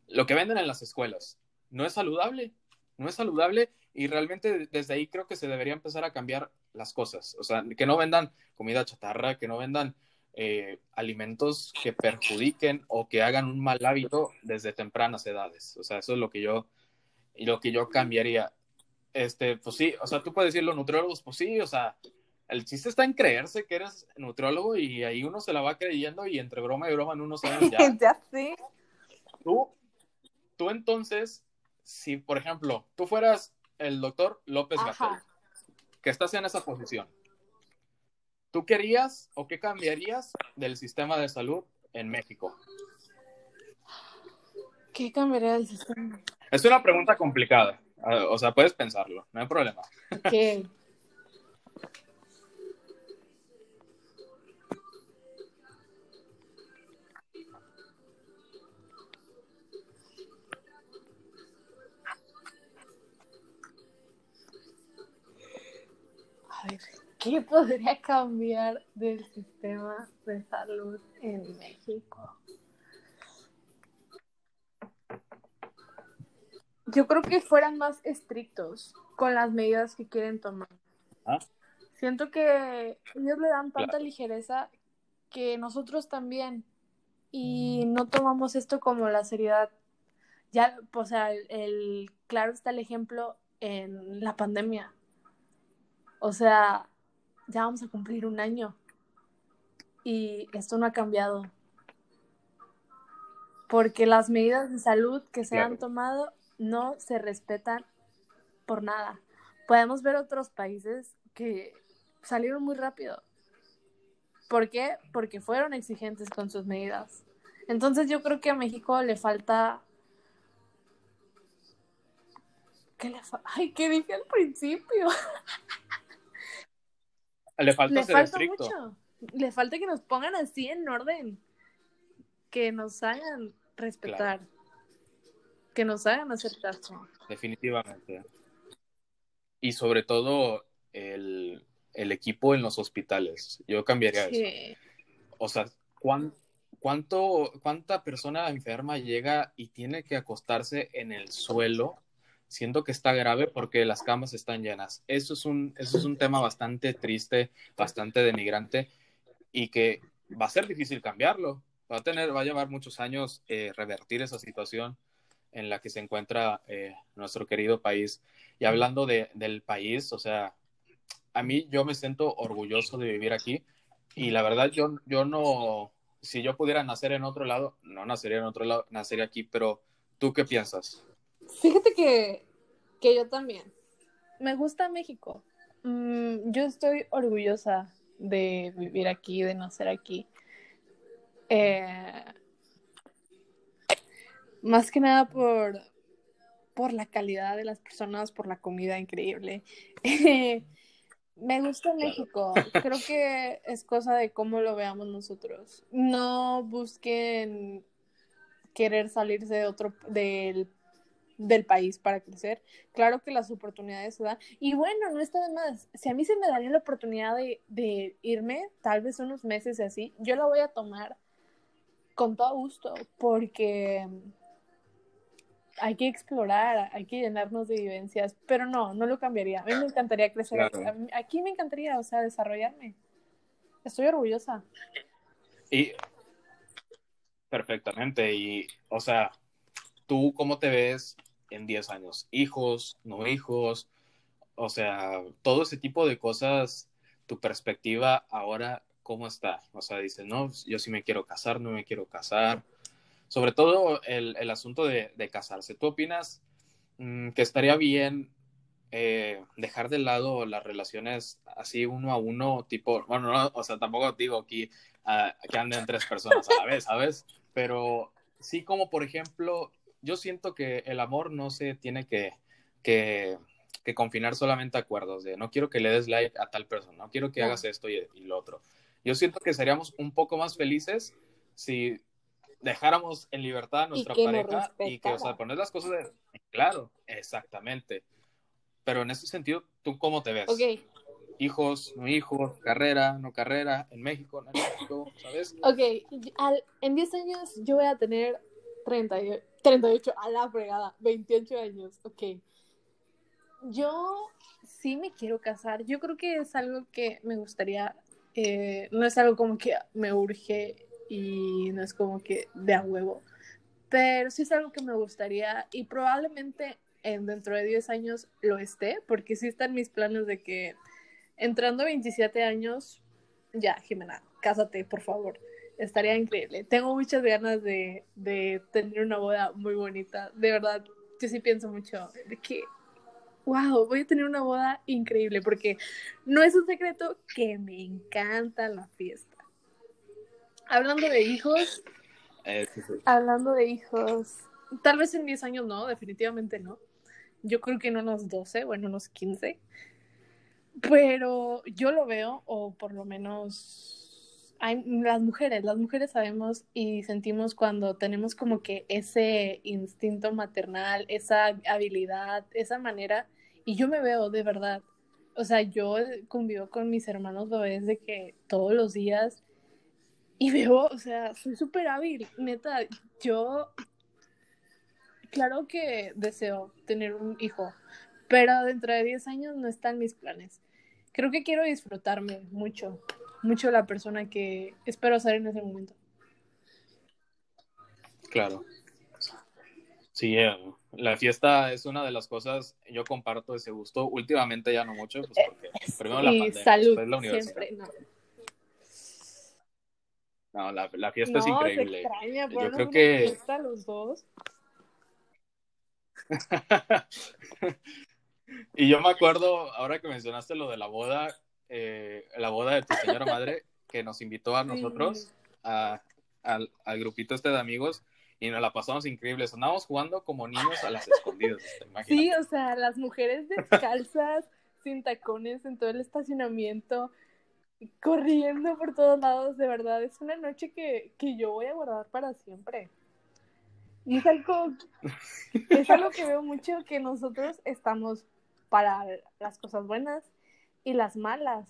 lo que venden en las escuelas. No es saludable, no es saludable y realmente desde ahí creo que se debería empezar a cambiar las cosas. O sea, que no vendan comida chatarra, que no vendan eh, alimentos que perjudiquen o que hagan un mal hábito desde tempranas edades. O sea, eso es lo que yo, lo que yo cambiaría. Este, pues sí, o sea, tú puedes decir los nutriólogos, pues sí, o sea, el chiste está en creerse que eres nutriólogo y ahí uno se la va creyendo y entre broma y broma en unos años ya. ya sí. Tú, tú entonces, si por ejemplo, tú fueras el doctor López Gatel, que estás en esa posición, ¿tú querías o qué cambiarías del sistema de salud en México? ¿Qué cambiaría del sistema? Es una pregunta complicada. O sea, puedes pensarlo, no hay problema. ¿Qué? ¿qué podría cambiar del sistema de salud en México? Yo creo que fueran más estrictos con las medidas que quieren tomar. ¿Ah? Siento que ellos le dan tanta claro. ligereza que nosotros también y no tomamos esto como la seriedad. Ya, o sea, el, el claro está el ejemplo en la pandemia. O sea, ya vamos a cumplir un año y esto no ha cambiado. Porque las medidas de salud que se claro. han tomado no se respetan por nada. Podemos ver otros países que salieron muy rápido. ¿Por qué? Porque fueron exigentes con sus medidas. Entonces yo creo que a México le falta... ¿Qué le fa... Ay, ¿qué dije al principio? Le falta le ser falta estricto. mucho. Le falta que nos pongan así en orden. Que nos hagan respetar. Claro. Que nos hagan hacer caso. Definitivamente. y sobre todo el, el equipo en los hospitales. Yo cambiaría Sí. eso. O sea, ¿cuán- cuánto, ¿cuánta persona enferma llega y tiene que acostarse en el suelo? Siento que está grave porque las camas están llenas. Eso es un, eso es un tema bastante triste, bastante denigrante y que va a ser difícil cambiarlo. Va a tener, va a llevar muchos años eh, revertir esa situación en la que se encuentra eh, nuestro querido país. Y hablando de, del país, o sea, a mí yo me siento orgulloso de vivir aquí y la verdad yo, yo no, si yo pudiera nacer en otro lado, no nacería en otro lado, nacería aquí, pero ¿tú qué piensas? Fíjate que, que yo también. Me gusta México. Mm, yo estoy orgullosa de vivir aquí, de nacer aquí. Eh, más que nada por, por la calidad de las personas, por la comida increíble. Me gusta México. Creo que es cosa de cómo lo veamos nosotros. No busquen querer salirse de otro del, del país para crecer. Claro que las oportunidades se dan. Y bueno, no está de más. Si a mí se me daría la oportunidad de, de irme, tal vez unos meses y así, yo la voy a tomar con todo gusto, porque hay que explorar, hay que llenarnos de vivencias, pero no, no lo cambiaría. A mí me encantaría crecer Claro. aquí. Aquí me encantaría, o sea, desarrollarme. Estoy orgullosa. Y perfectamente, y o sea, ¿tú cómo te ves en 10 años? ¿Hijos, no hijos? O sea, todo ese tipo de cosas, tu perspectiva ahora, ¿cómo está? O sea, dices, no, yo sí me quiero casar, no me quiero casar. Sobre todo el, el asunto de, de casarse. ¿Tú opinas mm, que estaría bien eh, dejar de lado las relaciones así uno a uno, tipo, bueno, no, o sea, tampoco digo aquí ah, que anden tres personas a la vez, ¿sabes? Pero sí como, por ejemplo, yo siento que el amor no se tiene que, que, que confinar solamente a acuerdos de no quiero que le des like a tal persona, no quiero que hagas esto y, y lo otro. Yo siento que seríamos un poco más felices si dejáramos en libertad a nuestra pareja y que, o sea, poner las cosas de... Claro, exactamente. Pero en ese sentido, ¿tú cómo te ves? Ok, Hijos, no hijos, carrera, no carrera, en México, no en México, ¿sabes? ok. al- en 10 años yo voy a tener 30 y- 38, a la fregada, 28 años, ok. Yo sí me quiero casar. Yo creo que es algo que me gustaría. eh, no es algo como que me urge y no es como que de a huevo. Pero sí es algo que me gustaría y probablemente en, dentro de 10 años lo esté, porque sí están mis planes de que entrando a 27 años, ya, Jimena, cásate, por favor. Estaría increíble. Tengo muchas ganas de, de tener una boda muy bonita. De verdad, yo sí pienso mucho de que, wow, voy a tener una boda increíble, porque no es un secreto que me encanta la fiesta. Hablando de hijos, Eh, sí, sí. Hablando de hijos, tal vez en 10 años no, definitivamente no. Yo creo que en unos 12 o en unos 15. Pero yo lo veo, o por lo menos hay, las mujeres, las mujeres sabemos y sentimos cuando tenemos como que ese instinto maternal, esa habilidad, esa manera, y yo me veo de verdad. O sea, yo convivo con mis hermanos bebés de que todos los días y veo, o sea, soy súper hábil, neta, yo, claro que deseo tener un hijo, pero dentro de 10 años no están mis planes. Creo que quiero disfrutarme mucho, mucho la persona que espero ser en ese momento. Claro. Sí, eh, la fiesta es una de las cosas, yo comparto ese gusto. Últimamente ya no mucho, pues porque primero la pandemia, salud, después la universidad. siempre, no. No, la, la fiesta es No, se increíble. extraña, Yo creo que- fiesta los dos. y yo me acuerdo, ahora que mencionaste lo de la boda, eh, la boda de tu señora madre, que nos invitó a nosotros, a- al, al grupito este de amigos, y nos la pasamos increíbles. Andábamos jugando como niños a las escondidas. Sí, o sea, las mujeres descalzas, sin tacones, en todo el estacionamiento, corriendo por todos lados, de verdad, es una noche que, que yo voy a guardar para siempre. Y es algo, es algo que veo mucho que nosotros estamos para las cosas buenas y las malas.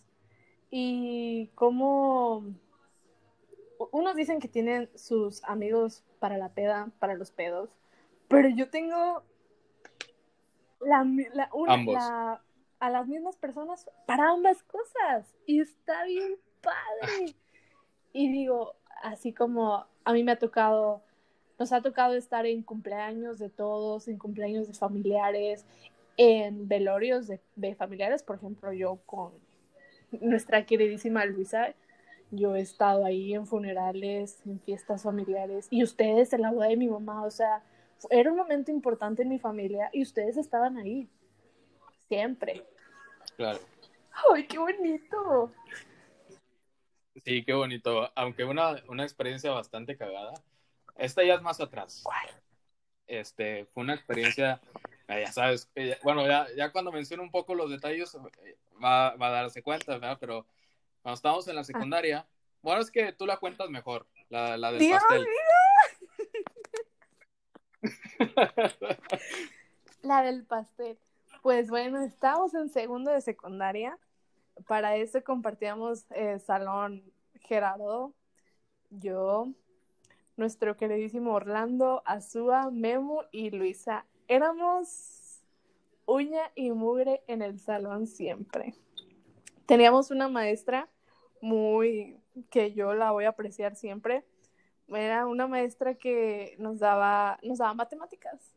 Y como unos dicen que tienen sus amigos para la peda, para los pedos, pero yo tengo la, una, a las mismas personas para ambas cosas y está bien padre. Y digo, así como a mí me ha tocado, nos ha tocado estar en cumpleaños de todos, en cumpleaños de familiares, en velorios de, de familiares, por ejemplo, yo con nuestra queridísima Luisa, yo he estado ahí en funerales, en fiestas familiares, y ustedes en la boda de mi mamá, o sea, era un momento importante en mi familia y ustedes estaban ahí, siempre. Claro. ¡Ay, qué bonito! Sí, qué bonito. Aunque una, una experiencia bastante cagada. Esta ya es más atrás. Este, fue una experiencia, ya sabes, eh, bueno, ya, ya cuando menciono un poco los detalles eh, va, va a darse cuenta, ¿verdad? Pero cuando estábamos en la secundaria, bueno, es que tú la cuentas mejor, la, la del Dios pastel. la del pastel. Pues bueno, estábamos en segundo de secundaria. Para eso compartíamos el salón Gerardo, yo, nuestro queridísimo Orlando, Azúa, Memo y Luisa. Éramos uña y mugre en el salón siempre. Teníamos una maestra muy que yo la voy a apreciar siempre. Era una maestra que nos daba, nos daba matemáticas.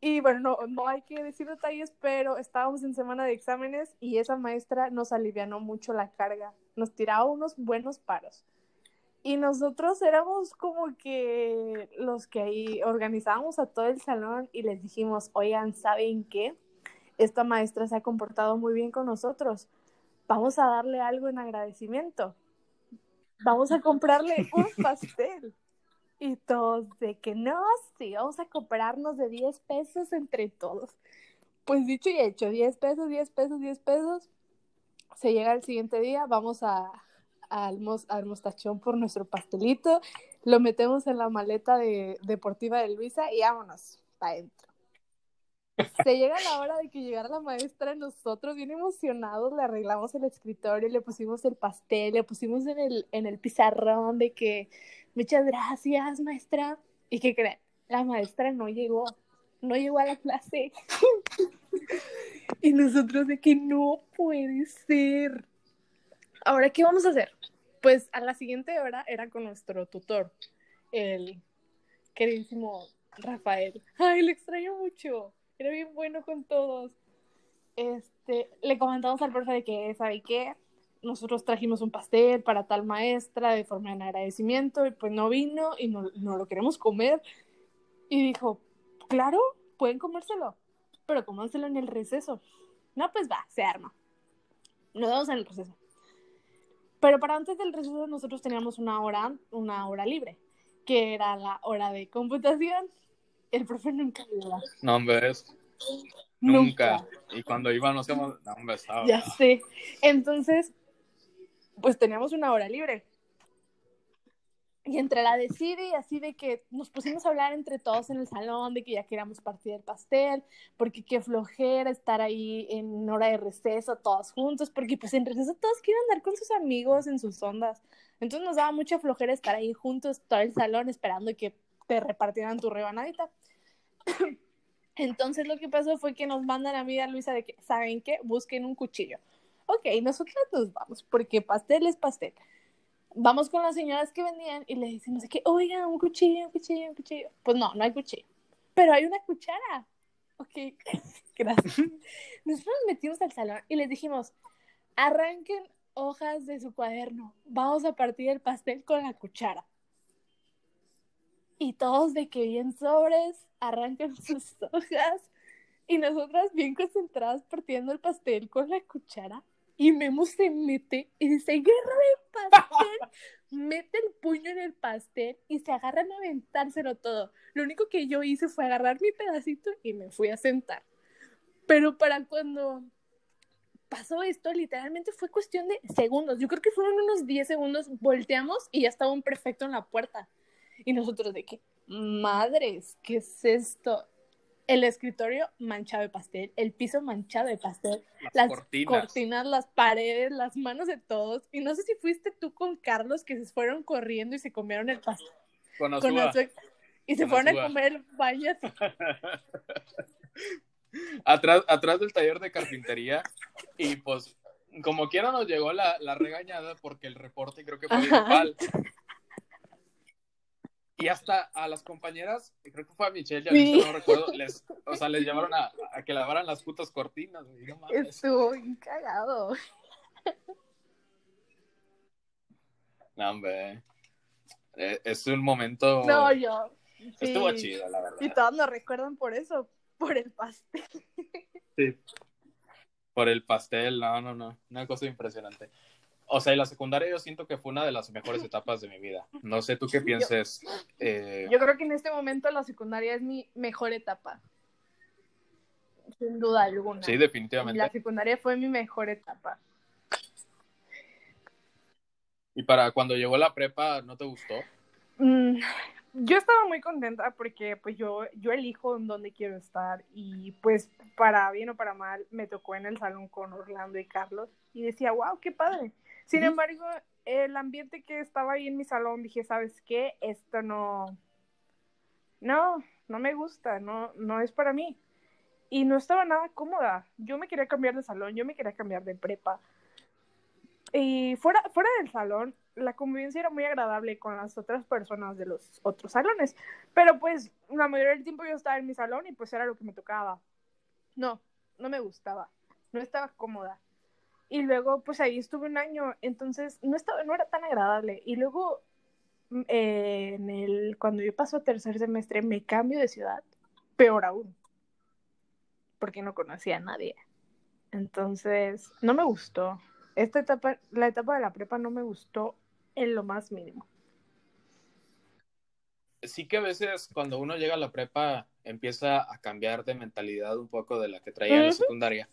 Y bueno, no, no hay que decir detalles, pero estábamos en semana de exámenes y esa maestra nos alivianó mucho la carga, nos tiraba unos buenos paros. Y nosotros éramos como que los que ahí organizábamos a todo el salón y les dijimos, oigan, ¿saben qué? Esta maestra se ha comportado muy bien con nosotros. Vamos a darle algo en agradecimiento. Vamos a comprarle un pastel. Y todos de que no, sí, vamos a comprarnos de 10 pesos entre todos. Pues dicho y hecho, 10 pesos, 10 pesos, 10 pesos. Se llega el siguiente día, vamos a, al, mostachón por nuestro pastelito, lo metemos en la maleta de, deportiva de Luisa y vámonos para adentro. Se llega la hora de que llegara la maestra, nosotros bien emocionados le arreglamos el escritorio, le pusimos el pastel, le pusimos en el, en el pizarrón de que muchas gracias, maestra. ¿Y qué creen? La maestra no llegó, no llegó a la clase. y nosotros de que no puede ser. Ahora, ¿qué vamos a hacer? Pues a la siguiente hora era con nuestro tutor, el queridísimo Rafael. Ay, le extraño mucho. Era bien bueno con todos. Este, le comentamos al profe de que, ¿sabe qué? nosotros trajimos un pastel para tal maestra de forma de agradecimiento y pues no vino y no, lo queremos comer. Y dijo, claro, pueden comérselo, pero comárselo en el receso. No, pues va, se arma. Nos vemos en el receso. Pero para antes del receso nosotros teníamos una hora, una hora libre, que era la hora de computación. El profe nunca iba. No, hombre, Nunca. Y cuando iba, no sé, no, hombre, estaba. Ya sé. Entonces, pues teníamos una hora libre. Y entre la de y así de que nos pusimos a hablar entre todos en el salón, de que ya queríamos partir el pastel, porque qué flojera estar ahí en hora de receso todos juntos, porque pues en receso todos quieren andar con sus amigos en sus ondas. Entonces nos daba mucha flojera estar ahí juntos todo el salón esperando que te repartieran tu rebanadita. Entonces lo que pasó fue que nos mandan a mí a Luisa de que, ¿saben qué? Busquen un cuchillo ok, nosotros nos vamos, porque pastel es pastel. Vamos con las señoras que vendían y le decimos que, oigan, un cuchillo, un cuchillo, un cuchillo. Pues no, no hay cuchillo. Pero hay una cuchara. Ok, gracias. Nosotros nos metimos al salón y les dijimos, arranquen hojas de su cuaderno. Vamos a partir el pastel con la cuchara. Y todos de que bien sobres, arrancan sus hojas. Y nosotras bien concentradas partiendo el pastel con la cuchara. Y Memo se mete y dice, guerra de pastel. mete el puño en el pastel y se agarran a aventárselo todo. Lo único que yo hice fue agarrar mi pedacito y me fui a sentar. Pero para cuando pasó esto, literalmente fue cuestión de segundos. Yo creo que fueron unos 10 segundos. Volteamos y ya estaba un perfecto en la puerta. Y nosotros de que, madres, ¿qué es esto? El escritorio manchado de pastel, el piso manchado de pastel, Las las cortinas. cortinas, las paredes, las manos de todos. Y no sé si fuiste tú con Carlos que se fueron corriendo y se comieron el pastel. Con con y se Con fueron Azúa. a comer el baño atrás, atrás del taller de carpintería y pues como quiera nos llegó la, la regañada porque el reporte creo que fue Ajá. grupal. Y hasta a las compañeras, creo que fue a Michelle y a Lisa, Sí. no recuerdo, les, o sea, les llamaron a, a que lavaran las putas cortinas. no mames. Estuvo bien cagado. No, hombre. Eh, Es un momento... No, yo. sí. Estuvo chido, la verdad. Y todos nos recuerdan por eso, por el pastel. Sí. Por el pastel, no, no, no. Una cosa impresionante. O sea, y la secundaria yo siento que fue una de las mejores etapas de mi vida. No sé tú qué pienses. eh, Yo creo que en este momento la secundaria es mi mejor etapa. Sin duda alguna. sí, definitivamente. La secundaria fue mi mejor etapa. Y para cuando llegó la prepa, ¿no te gustó? Mm, yo estaba muy contenta porque pues yo, yo elijo en dónde quiero estar y pues para bien o para mal me tocó en el salón con Orlando y Carlos y decía, wow, qué padre. Sin embargo, el ambiente que estaba ahí en mi salón, dije, ¿sabes qué? Esto no, no, no me gusta, no, no es para mí. Y no estaba nada cómoda. Yo me quería cambiar de salón, yo me quería cambiar de prepa. Y fuera, fuera del salón, la convivencia era muy agradable con las otras personas de los otros salones. Pero pues la mayoría del tiempo yo estaba en mi salón y pues era lo que me tocaba. No, no me gustaba. No estaba cómoda. Y luego pues ahí estuve un año, entonces no, estaba, no era tan agradable. Y luego mm, eh, en el, cuando yo paso a tercer semestre me cambio de ciudad, peor aún. Porque no conocía a nadie. Entonces, no me gustó. Esta etapa, la etapa de la prepa no me gustó en lo más mínimo. Sí que a veces cuando uno llega a la prepa empieza a cambiar de mentalidad un poco de la que traía en la secundaria.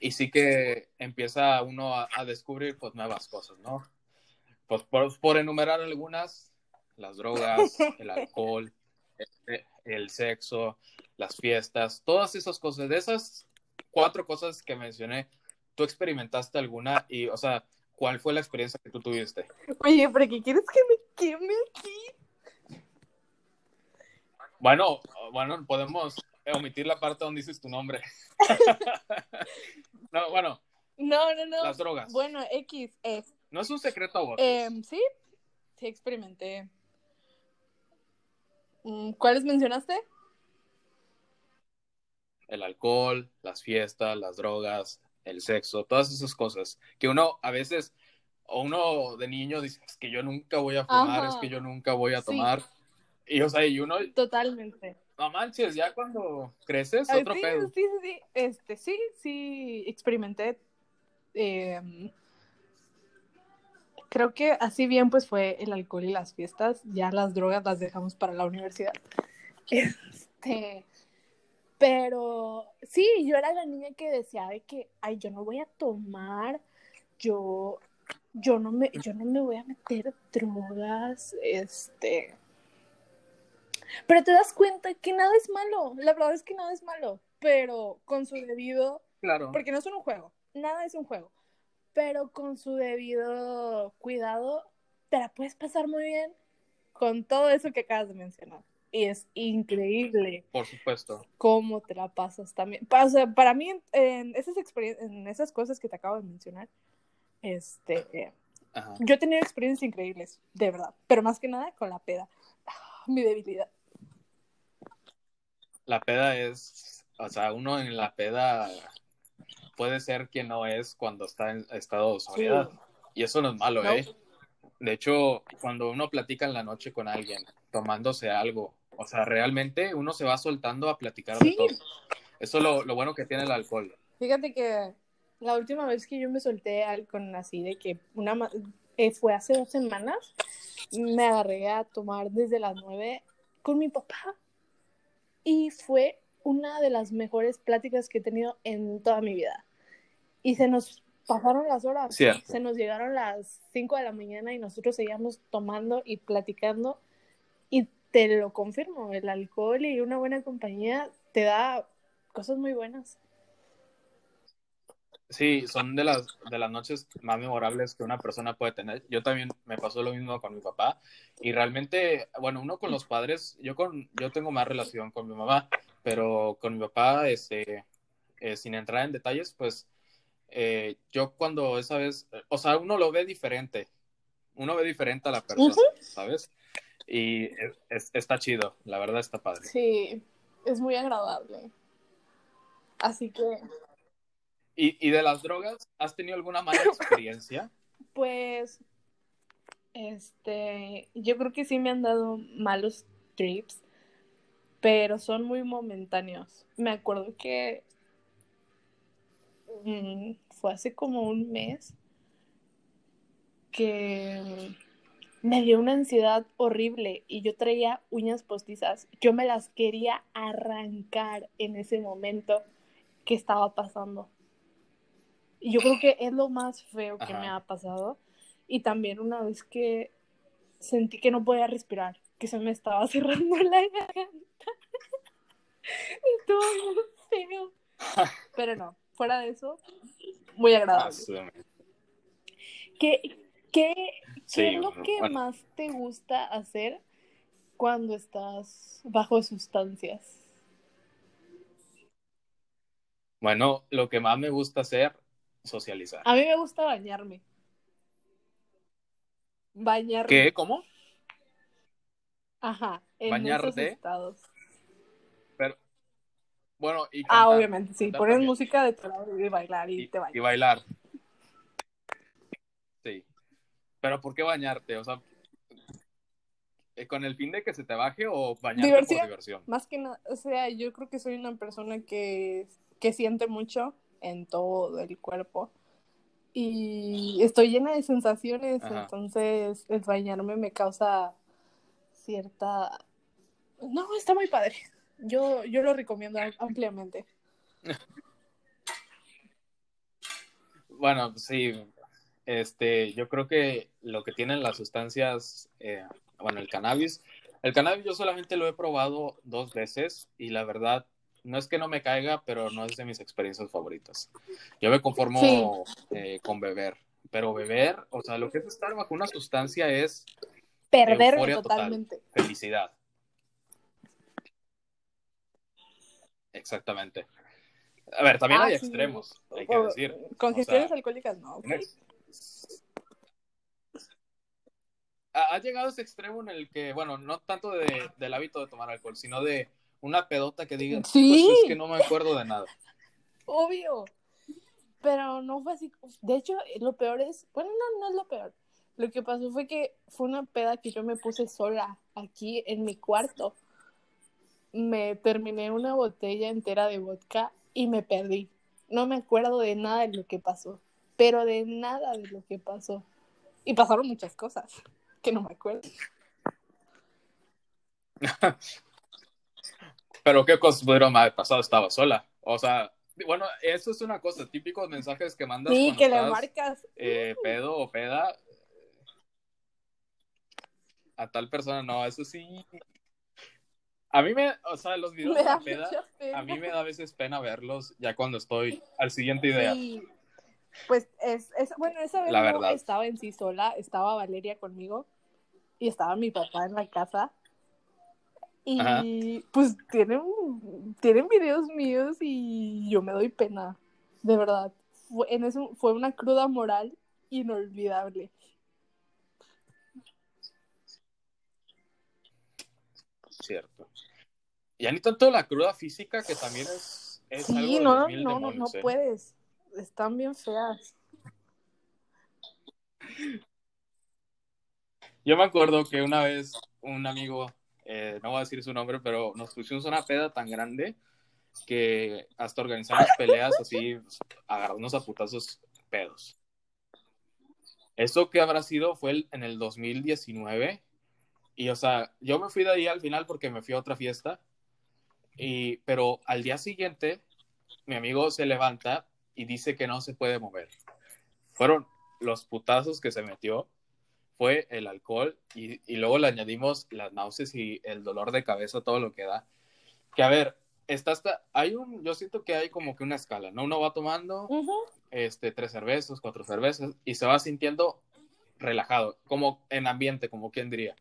Y sí que empieza uno a, a descubrir pues nuevas cosas, ¿no? Pues por, por enumerar algunas, las drogas, el alcohol, el, el sexo, las fiestas, todas esas cosas. De esas cuatro cosas que mencioné, ¿tú experimentaste alguna? Y, o sea, ¿cuál fue la experiencia que tú tuviste? Oye, ¿pero qué quieres que me queme aquí? Bueno, bueno, podemos omitir la parte donde dices tu nombre. no, bueno, No, no, no. las drogas. Bueno, X, eh, No es un secreto a vos. em, sí, sí experimenté. Mm, ¿Cuáles mencionaste? El alcohol, las fiestas, las drogas, el sexo, todas esas cosas que uno a veces, o uno de niño dice, es que yo nunca voy a fumar, Ajá. es que yo nunca voy a Sí. tomar. Y o sea, y uno, Totalmente. No manches, ya cuando creces, otro sí, pedo. sí, sí, sí, este, sí, sí, experimenté. em, creo que así bien pues fue el alcohol y las fiestas, ya las drogas las dejamos para la universidad. Este, pero sí, yo era la niña que decía de que, ay, yo no voy a tomar, yo, yo no me, yo no me voy a meter drogas, este. Pero te das cuenta que nada es malo, la verdad es que nada es malo, pero con su debido, Claro. porque no es un juego, nada es un juego, pero con su debido cuidado te la puedes pasar muy bien con todo eso que acabas de mencionar. Y es increíble Por supuesto. cómo te la pasas también. O sea, para mí, en, esas en esas cosas que te acabo de mencionar, este, eh, Ajá. yo he tenido experiencias increíbles, de verdad, pero más que nada con la peda. Ah, Mi debilidad. La peda es, o sea, uno en la peda puede ser quien no es cuando está en estado de sobriedad. Y eso no es malo. ¿eh? De hecho, cuando uno platica en la noche con alguien, tomándose algo, o sea, realmente uno se va soltando a platicar Sí. de todo. Eso es lo, lo bueno que tiene el alcohol. Fíjate que la última vez que yo me solté con así de que una eh, fue hace dos semanas, me agarré a tomar desde las nueve con mi papá y fue una de las mejores pláticas que he tenido en toda mi vida. Y se nos pasaron las horas, se nos llegaron las cinco de la mañana y nosotros seguíamos tomando y platicando y te lo confirmo, el alcohol y una buena compañía te da cosas muy buenas. Sí, son de las, de las noches más memorables que una persona puede tener. Yo también me pasó lo mismo con mi papá y realmente, bueno, uno con los padres, yo con, yo tengo más relación con mi mamá, pero con mi papá, este, eh, sin entrar en detalles, pues eh, yo cuando esa vez, o sea, uno lo ve diferente, uno ve diferente a la persona, ¿sabes? Y está chido, la verdad está padre. Sí, es muy agradable. Así que... ¿Y, de las drogas, has tenido alguna mala experiencia? pues, este, yo creo que sí me han dado malos trips, pero son muy momentáneos. Me acuerdo que mm, fue hace como un mes que me dio una ansiedad horrible y yo traía uñas postizas. Yo me las quería arrancar en ese momento que estaba pasando. Y yo creo que es lo más feo que me ha pasado. Y también una vez que sentí que no podía respirar, que se me estaba cerrando la garganta. Estuvo muy feo. Pero no, fuera de eso, muy agradable. ¿Qué, qué, qué es lo que más te gusta hacer cuando estás bajo sustancias? Bueno, lo que más me gusta hacer socializar. A mí me gusta bañarme. Bañarme. ¿Qué? ¿Cómo? Ajá, en Bañarte. estados. Pero, bueno, y Ah, obviamente, sí. Pones música de y bailar y, te bañas. Y bailar. Sí. Pero ¿por qué bañarte? O sea, eh, ¿con el fin de que se te baje o bañarte por diversión? Más que nada, o sea, yo creo que soy una persona que, que siente mucho en todo el cuerpo. Y estoy llena de sensaciones, entonces el bañarme me causa cierta... No, está muy padre. Yo, yo lo recomiendo ampliamente. Bueno, sí, este, yo creo que lo que tienen las sustancias, eh, bueno, el cannabis, el cannabis yo solamente lo he probado dos veces y la verdad no es que no me caiga, pero no es de mis experiencias favoritas. Yo me conformo eh, con beber, pero beber, o sea, lo que es estar bajo una sustancia es perder totalmente. felicidad. Exactamente. A ver, también ah, hay extremos, hay que decir. Con gestiones alcohólicas no. Ha, llegado ese extremo en el que, bueno, no tanto de, del hábito de tomar alcohol, sino de una pedota que diga, sí. pues es que no me acuerdo de nada. Obvio. Pero no fue así. De hecho, lo peor es, bueno, no, no es lo peor. Lo que pasó fue que fue una peda que yo me puse sola aquí en mi cuarto. Me terminé una botella entera de vodka y me perdí. No me acuerdo de nada de lo que pasó, pero de nada de lo que pasó. Y pasaron muchas cosas que no me acuerdo. Pero qué cosas pudieron haber pasado, estaba sola. O sea, bueno, eso es una cosa, típicos mensajes que mandas. Sí, que le marcas. Eh, pedo o peda. A tal persona, no, eso sí. A mí me, o sea, los videos de la peda, a mí me da a veces pena verlos ya cuando estoy al siguiente idea. Sí. Pues es, es, bueno, esa vez la no estaba en sí sola, estaba Valeria conmigo y estaba mi papá en la casa y pues tienen, tienen videos míos y yo me doy pena, de verdad. Fue, en eso, fue una cruda moral inolvidable. Cierto. Ya ni tanto la cruda física, que también es, es sí, no, no, no, no ¿eh? puedes. Están bien feas. Yo me acuerdo que una vez un amigo eh, no voy a decir su nombre, pero nos pusimos una peda tan grande que hasta organizamos peleas así, agarrarnos a putazos pedos. Eso que habrá sido fue en el 2019. Y, o sea, yo me fui de ahí al final porque me fui a otra fiesta. Y, pero al día siguiente, mi amigo se levanta y dice que no se puede mover. Fueron los putazos que se metió fue el alcohol y, luego le añadimos las náuseas y el dolor de cabeza, todo lo que da. Que a ver, está hasta, hay un, yo siento que hay como que una escala, ¿no? Uno va tomando Ujú. este, tres cervezas, cuatro cervezas, y se va sintiendo relajado, como en ambiente, como quien diría.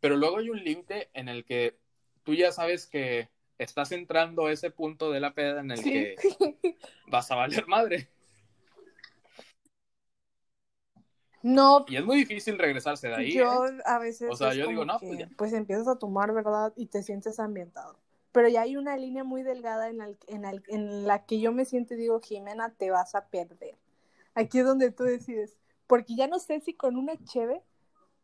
Pero luego hay un límite en el que tú ya sabes que estás entrando a ese punto de la peda en el Sí. que vas a valer madre. No, Y es muy difícil regresarse de ahí. yo ¿eh? a veces O sea, yo digo, no, pues pues empiezas a tomar, ¿verdad? Y te sientes ambientado. Pero ya hay una línea muy delgada en la, en la- en la que yo me siento y digo, Jimena, te vas a perder. Aquí es donde tú decides, porque ya no sé si con una cheve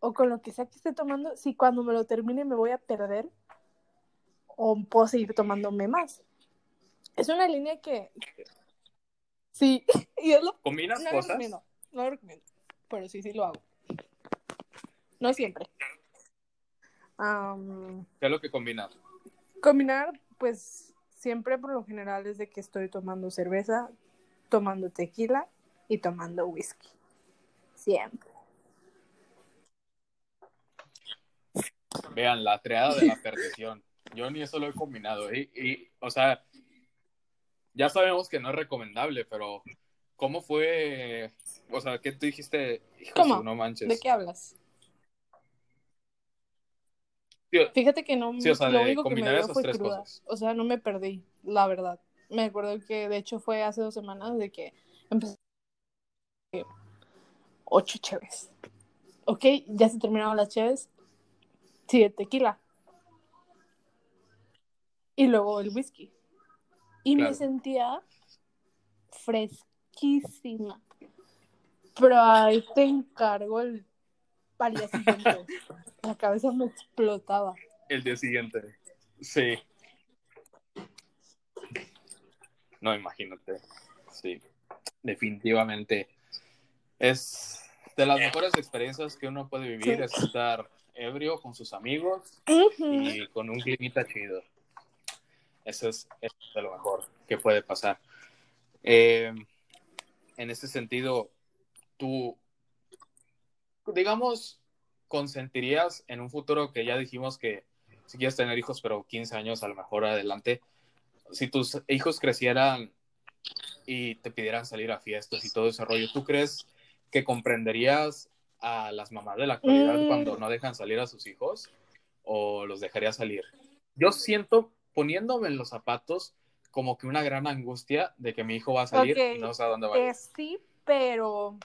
o con lo que sea que esté tomando, si cuando me lo termine me voy a perder o puedo seguir tomándome más. Es una línea que... Sí, y es lo Combinas no lo cosas. recomiendo, no lo recomiendo, pero sí, sí lo hago. No siempre. ¿Qué es lo que combinas? combinar, pues siempre por lo general es de que estoy tomando cerveza, tomando tequila y tomando whisky. Siempre. Vean, la triada de la perdición. Yo ni eso lo he combinado. ¿eh? Y, o sea, ya sabemos que no es recomendable, pero ¿cómo fue? O sea, ¿qué tú dijiste? Hijo, ¿Cómo? No manches. ¿De qué hablas? Sí, Fíjate que no, Sí, o sea, lo único que me dio fue tres cruda. cosas. O sea, no me perdí, la verdad. Me acuerdo que de hecho fue hace dos semanas de que empecé ocho cheves. Ok, ya se terminaron las cheves. Sigue el tequila. Y luego el whisky. Y Claro. me sentía fresquísima. Pero ahí te encargo el al día siguiente. La cabeza me explotaba. El día siguiente. Sí. No, imagínate. Sí. Definitivamente. Es de las mejores experiencias que uno puede vivir, Sí. es estar ebrio con sus amigos y con un climita chido. Eso es, eso es de lo mejor que puede pasar. Eh, en ese sentido, tú, digamos, consentirías en un futuro que ya dijimos que si quieres tener hijos, pero 15 años a lo mejor adelante, si tus hijos crecieran y te pidieran salir a fiestas y todo ese rollo, ¿tú crees que comprenderías a las mamás de la actualidad Mm. cuando no dejan salir a sus hijos o los dejarías salir? Yo siento, poniéndome en los zapatos, como que una gran angustia de que mi hijo va a salir Ok, y no sé a dónde va a ir. Eh, sí, pero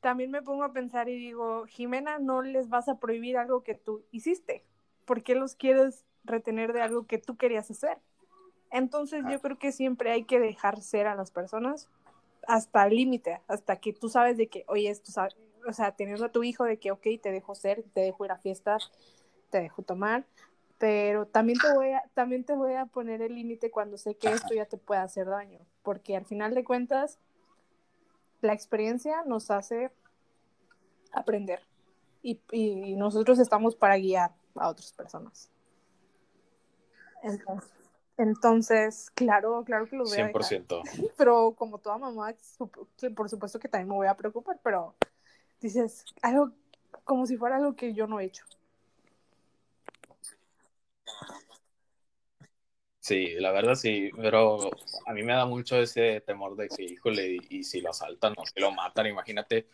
también me pongo a pensar y digo, Jimena, no les vas a prohibir algo que tú hiciste. ¿Por qué los quieres retener de algo que tú querías hacer? Entonces yo creo que siempre hay que dejar ser a las personas hasta el límite, hasta que tú sabes de que, oye, esto, sabe- o sea, teniendo a tu hijo de que, ok, te dejo ser, te dejo ir a fiestas, te dejo tomar, pero también te voy a, también te voy a poner el límite cuando sé que esto ya te puede hacer daño, porque al final de cuentas, la experiencia nos hace aprender y, y nosotros estamos para guiar a otras personas. Entonces, entonces, claro, claro que voy a dejar. 100%. Pero como toda mamá, por supuesto que también me voy a preocupar, pero dices algo como si fuera algo que yo no he hecho. Sí, la verdad sí, pero a mí me da mucho ese temor de que, híjole, y, y si lo asaltan o si lo matan, imagínate.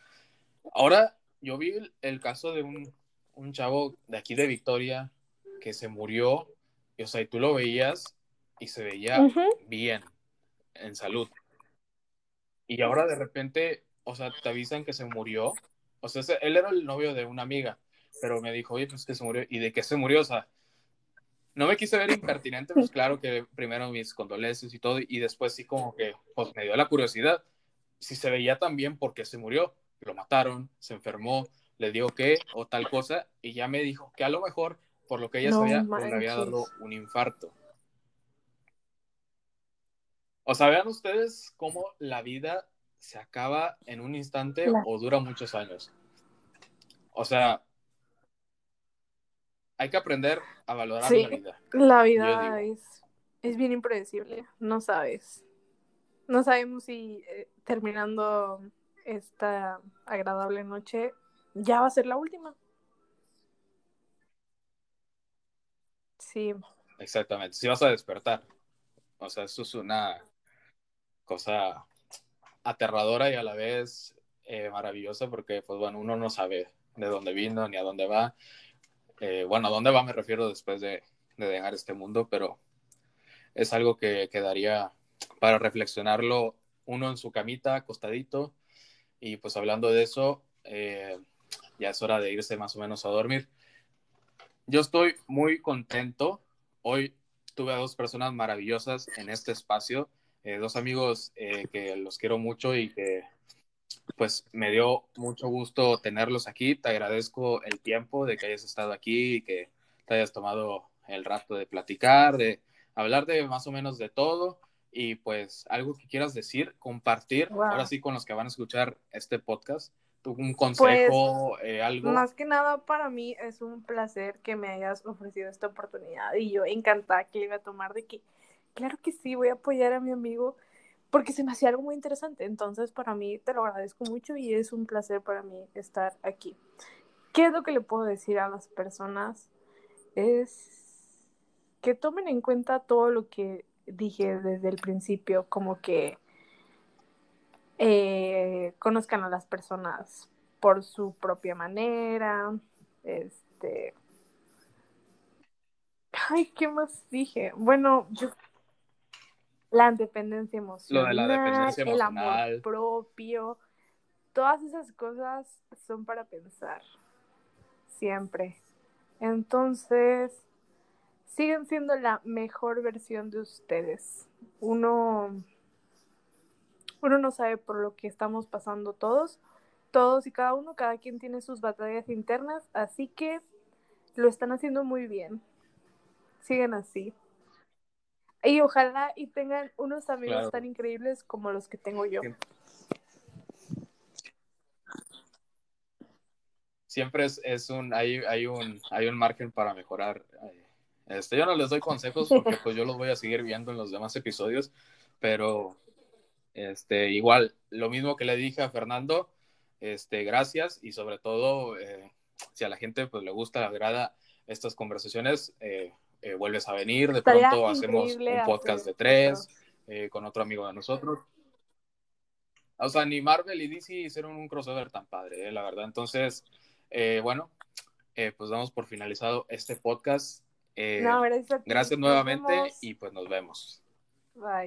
Ahora, yo vi el, el caso de un, un chavo de aquí de Victoria que se murió, y, o sea, y tú lo veías y se veía Ujú. bien, en salud. Y ahora de repente, o sea, te avisan que se murió. O sea, él era el novio de una amiga, pero me dijo, oye, pues que se murió. ¿Y de qué se murió? O sea, no me quise ver impertinente, pues claro que primero mis condolencias y todo, y después sí como que, pues me dio la curiosidad. Si se veía tan bien, ¿por qué se murió? Lo mataron, se enfermó, le dio qué o tal cosa, y ya me dijo que a lo mejor, por lo que ella No sabía, pues, le había dado un infarto. O sea, vean ustedes cómo la vida se acaba en un instante o dura muchos años. O sea, hay que aprender a valorar Sí. la vida. La vida es, es bien impredecible, no sabes. No sabemos si eh, terminando esta agradable noche ya va a ser la última. Sí, exactamente, si vas a despertar. O sea, eso es una cosa aterradora y a la vez eh, maravillosa porque, pues bueno, uno no sabe de dónde vino ni a dónde va. Eh, bueno, a dónde va me refiero después de, de, dejar este mundo, pero es algo que quedaría para reflexionarlo uno en su camita, acostadito. Y pues hablando de eso, eh, ya es hora de irse más o menos a dormir. Yo estoy muy contento. Hoy tuve a dos personas maravillosas en este espacio, eh, dos amigos eh, que los quiero mucho y que pues me dio mucho gusto tenerlos aquí. Te agradezco el tiempo de que hayas estado aquí y que te hayas tomado el rato de platicar, de hablar de más o menos de todo y pues algo que quieras decir, compartir, Wow. ahora sí con los que van a escuchar este podcast, un consejo, eh, algo. Más que nada para mí es un placer que me hayas ofrecido esta oportunidad y yo encantada que le iba a tomar de que, claro que sí, voy a apoyar a mi amigo porque se me hacía algo muy interesante. Entonces para mí te lo agradezco mucho y es un placer para mí estar aquí. ¿Qué es lo que le puedo decir a las personas? Es que tomen en cuenta todo lo que dije desde el principio, como que eh, conozcan a las personas por su propia manera, este... Ay, ¿qué más dije? Bueno, yo... la independencia emocional, Lo de la dependencia el amor emocional. propio, todas esas cosas son para pensar, siempre. Entonces, siguen siendo la mejor versión de ustedes. Uno, uno no sabe por lo que estamos pasando todos, todos y cada uno, cada quien tiene sus batallas internas, así que lo están haciendo muy bien. Siguen así. Y ojalá y tengan unos amigos Claro. tan increíbles como los que tengo yo. Siempre. Es, es un, hay, hay un, hay un margen para mejorar. Este, yo no les doy consejos porque pues yo los voy a seguir viendo en los demás episodios, pero este, igual, lo mismo que le dije a Fernando, este, gracias y sobre todo, eh, si a la gente pues le gusta, le agrada estas conversaciones, eh, eh, vuelves a venir, de Estaría pronto hacemos un podcast de tres, eh, con otro amigo de nosotros. O sea, ni Marvel y DC hicieron un crossover tan padre, eh, la verdad. Entonces, eh, bueno, eh, pues damos por finalizado este podcast. Eh, No, gracias nuevamente y pues nos vemos. Bye.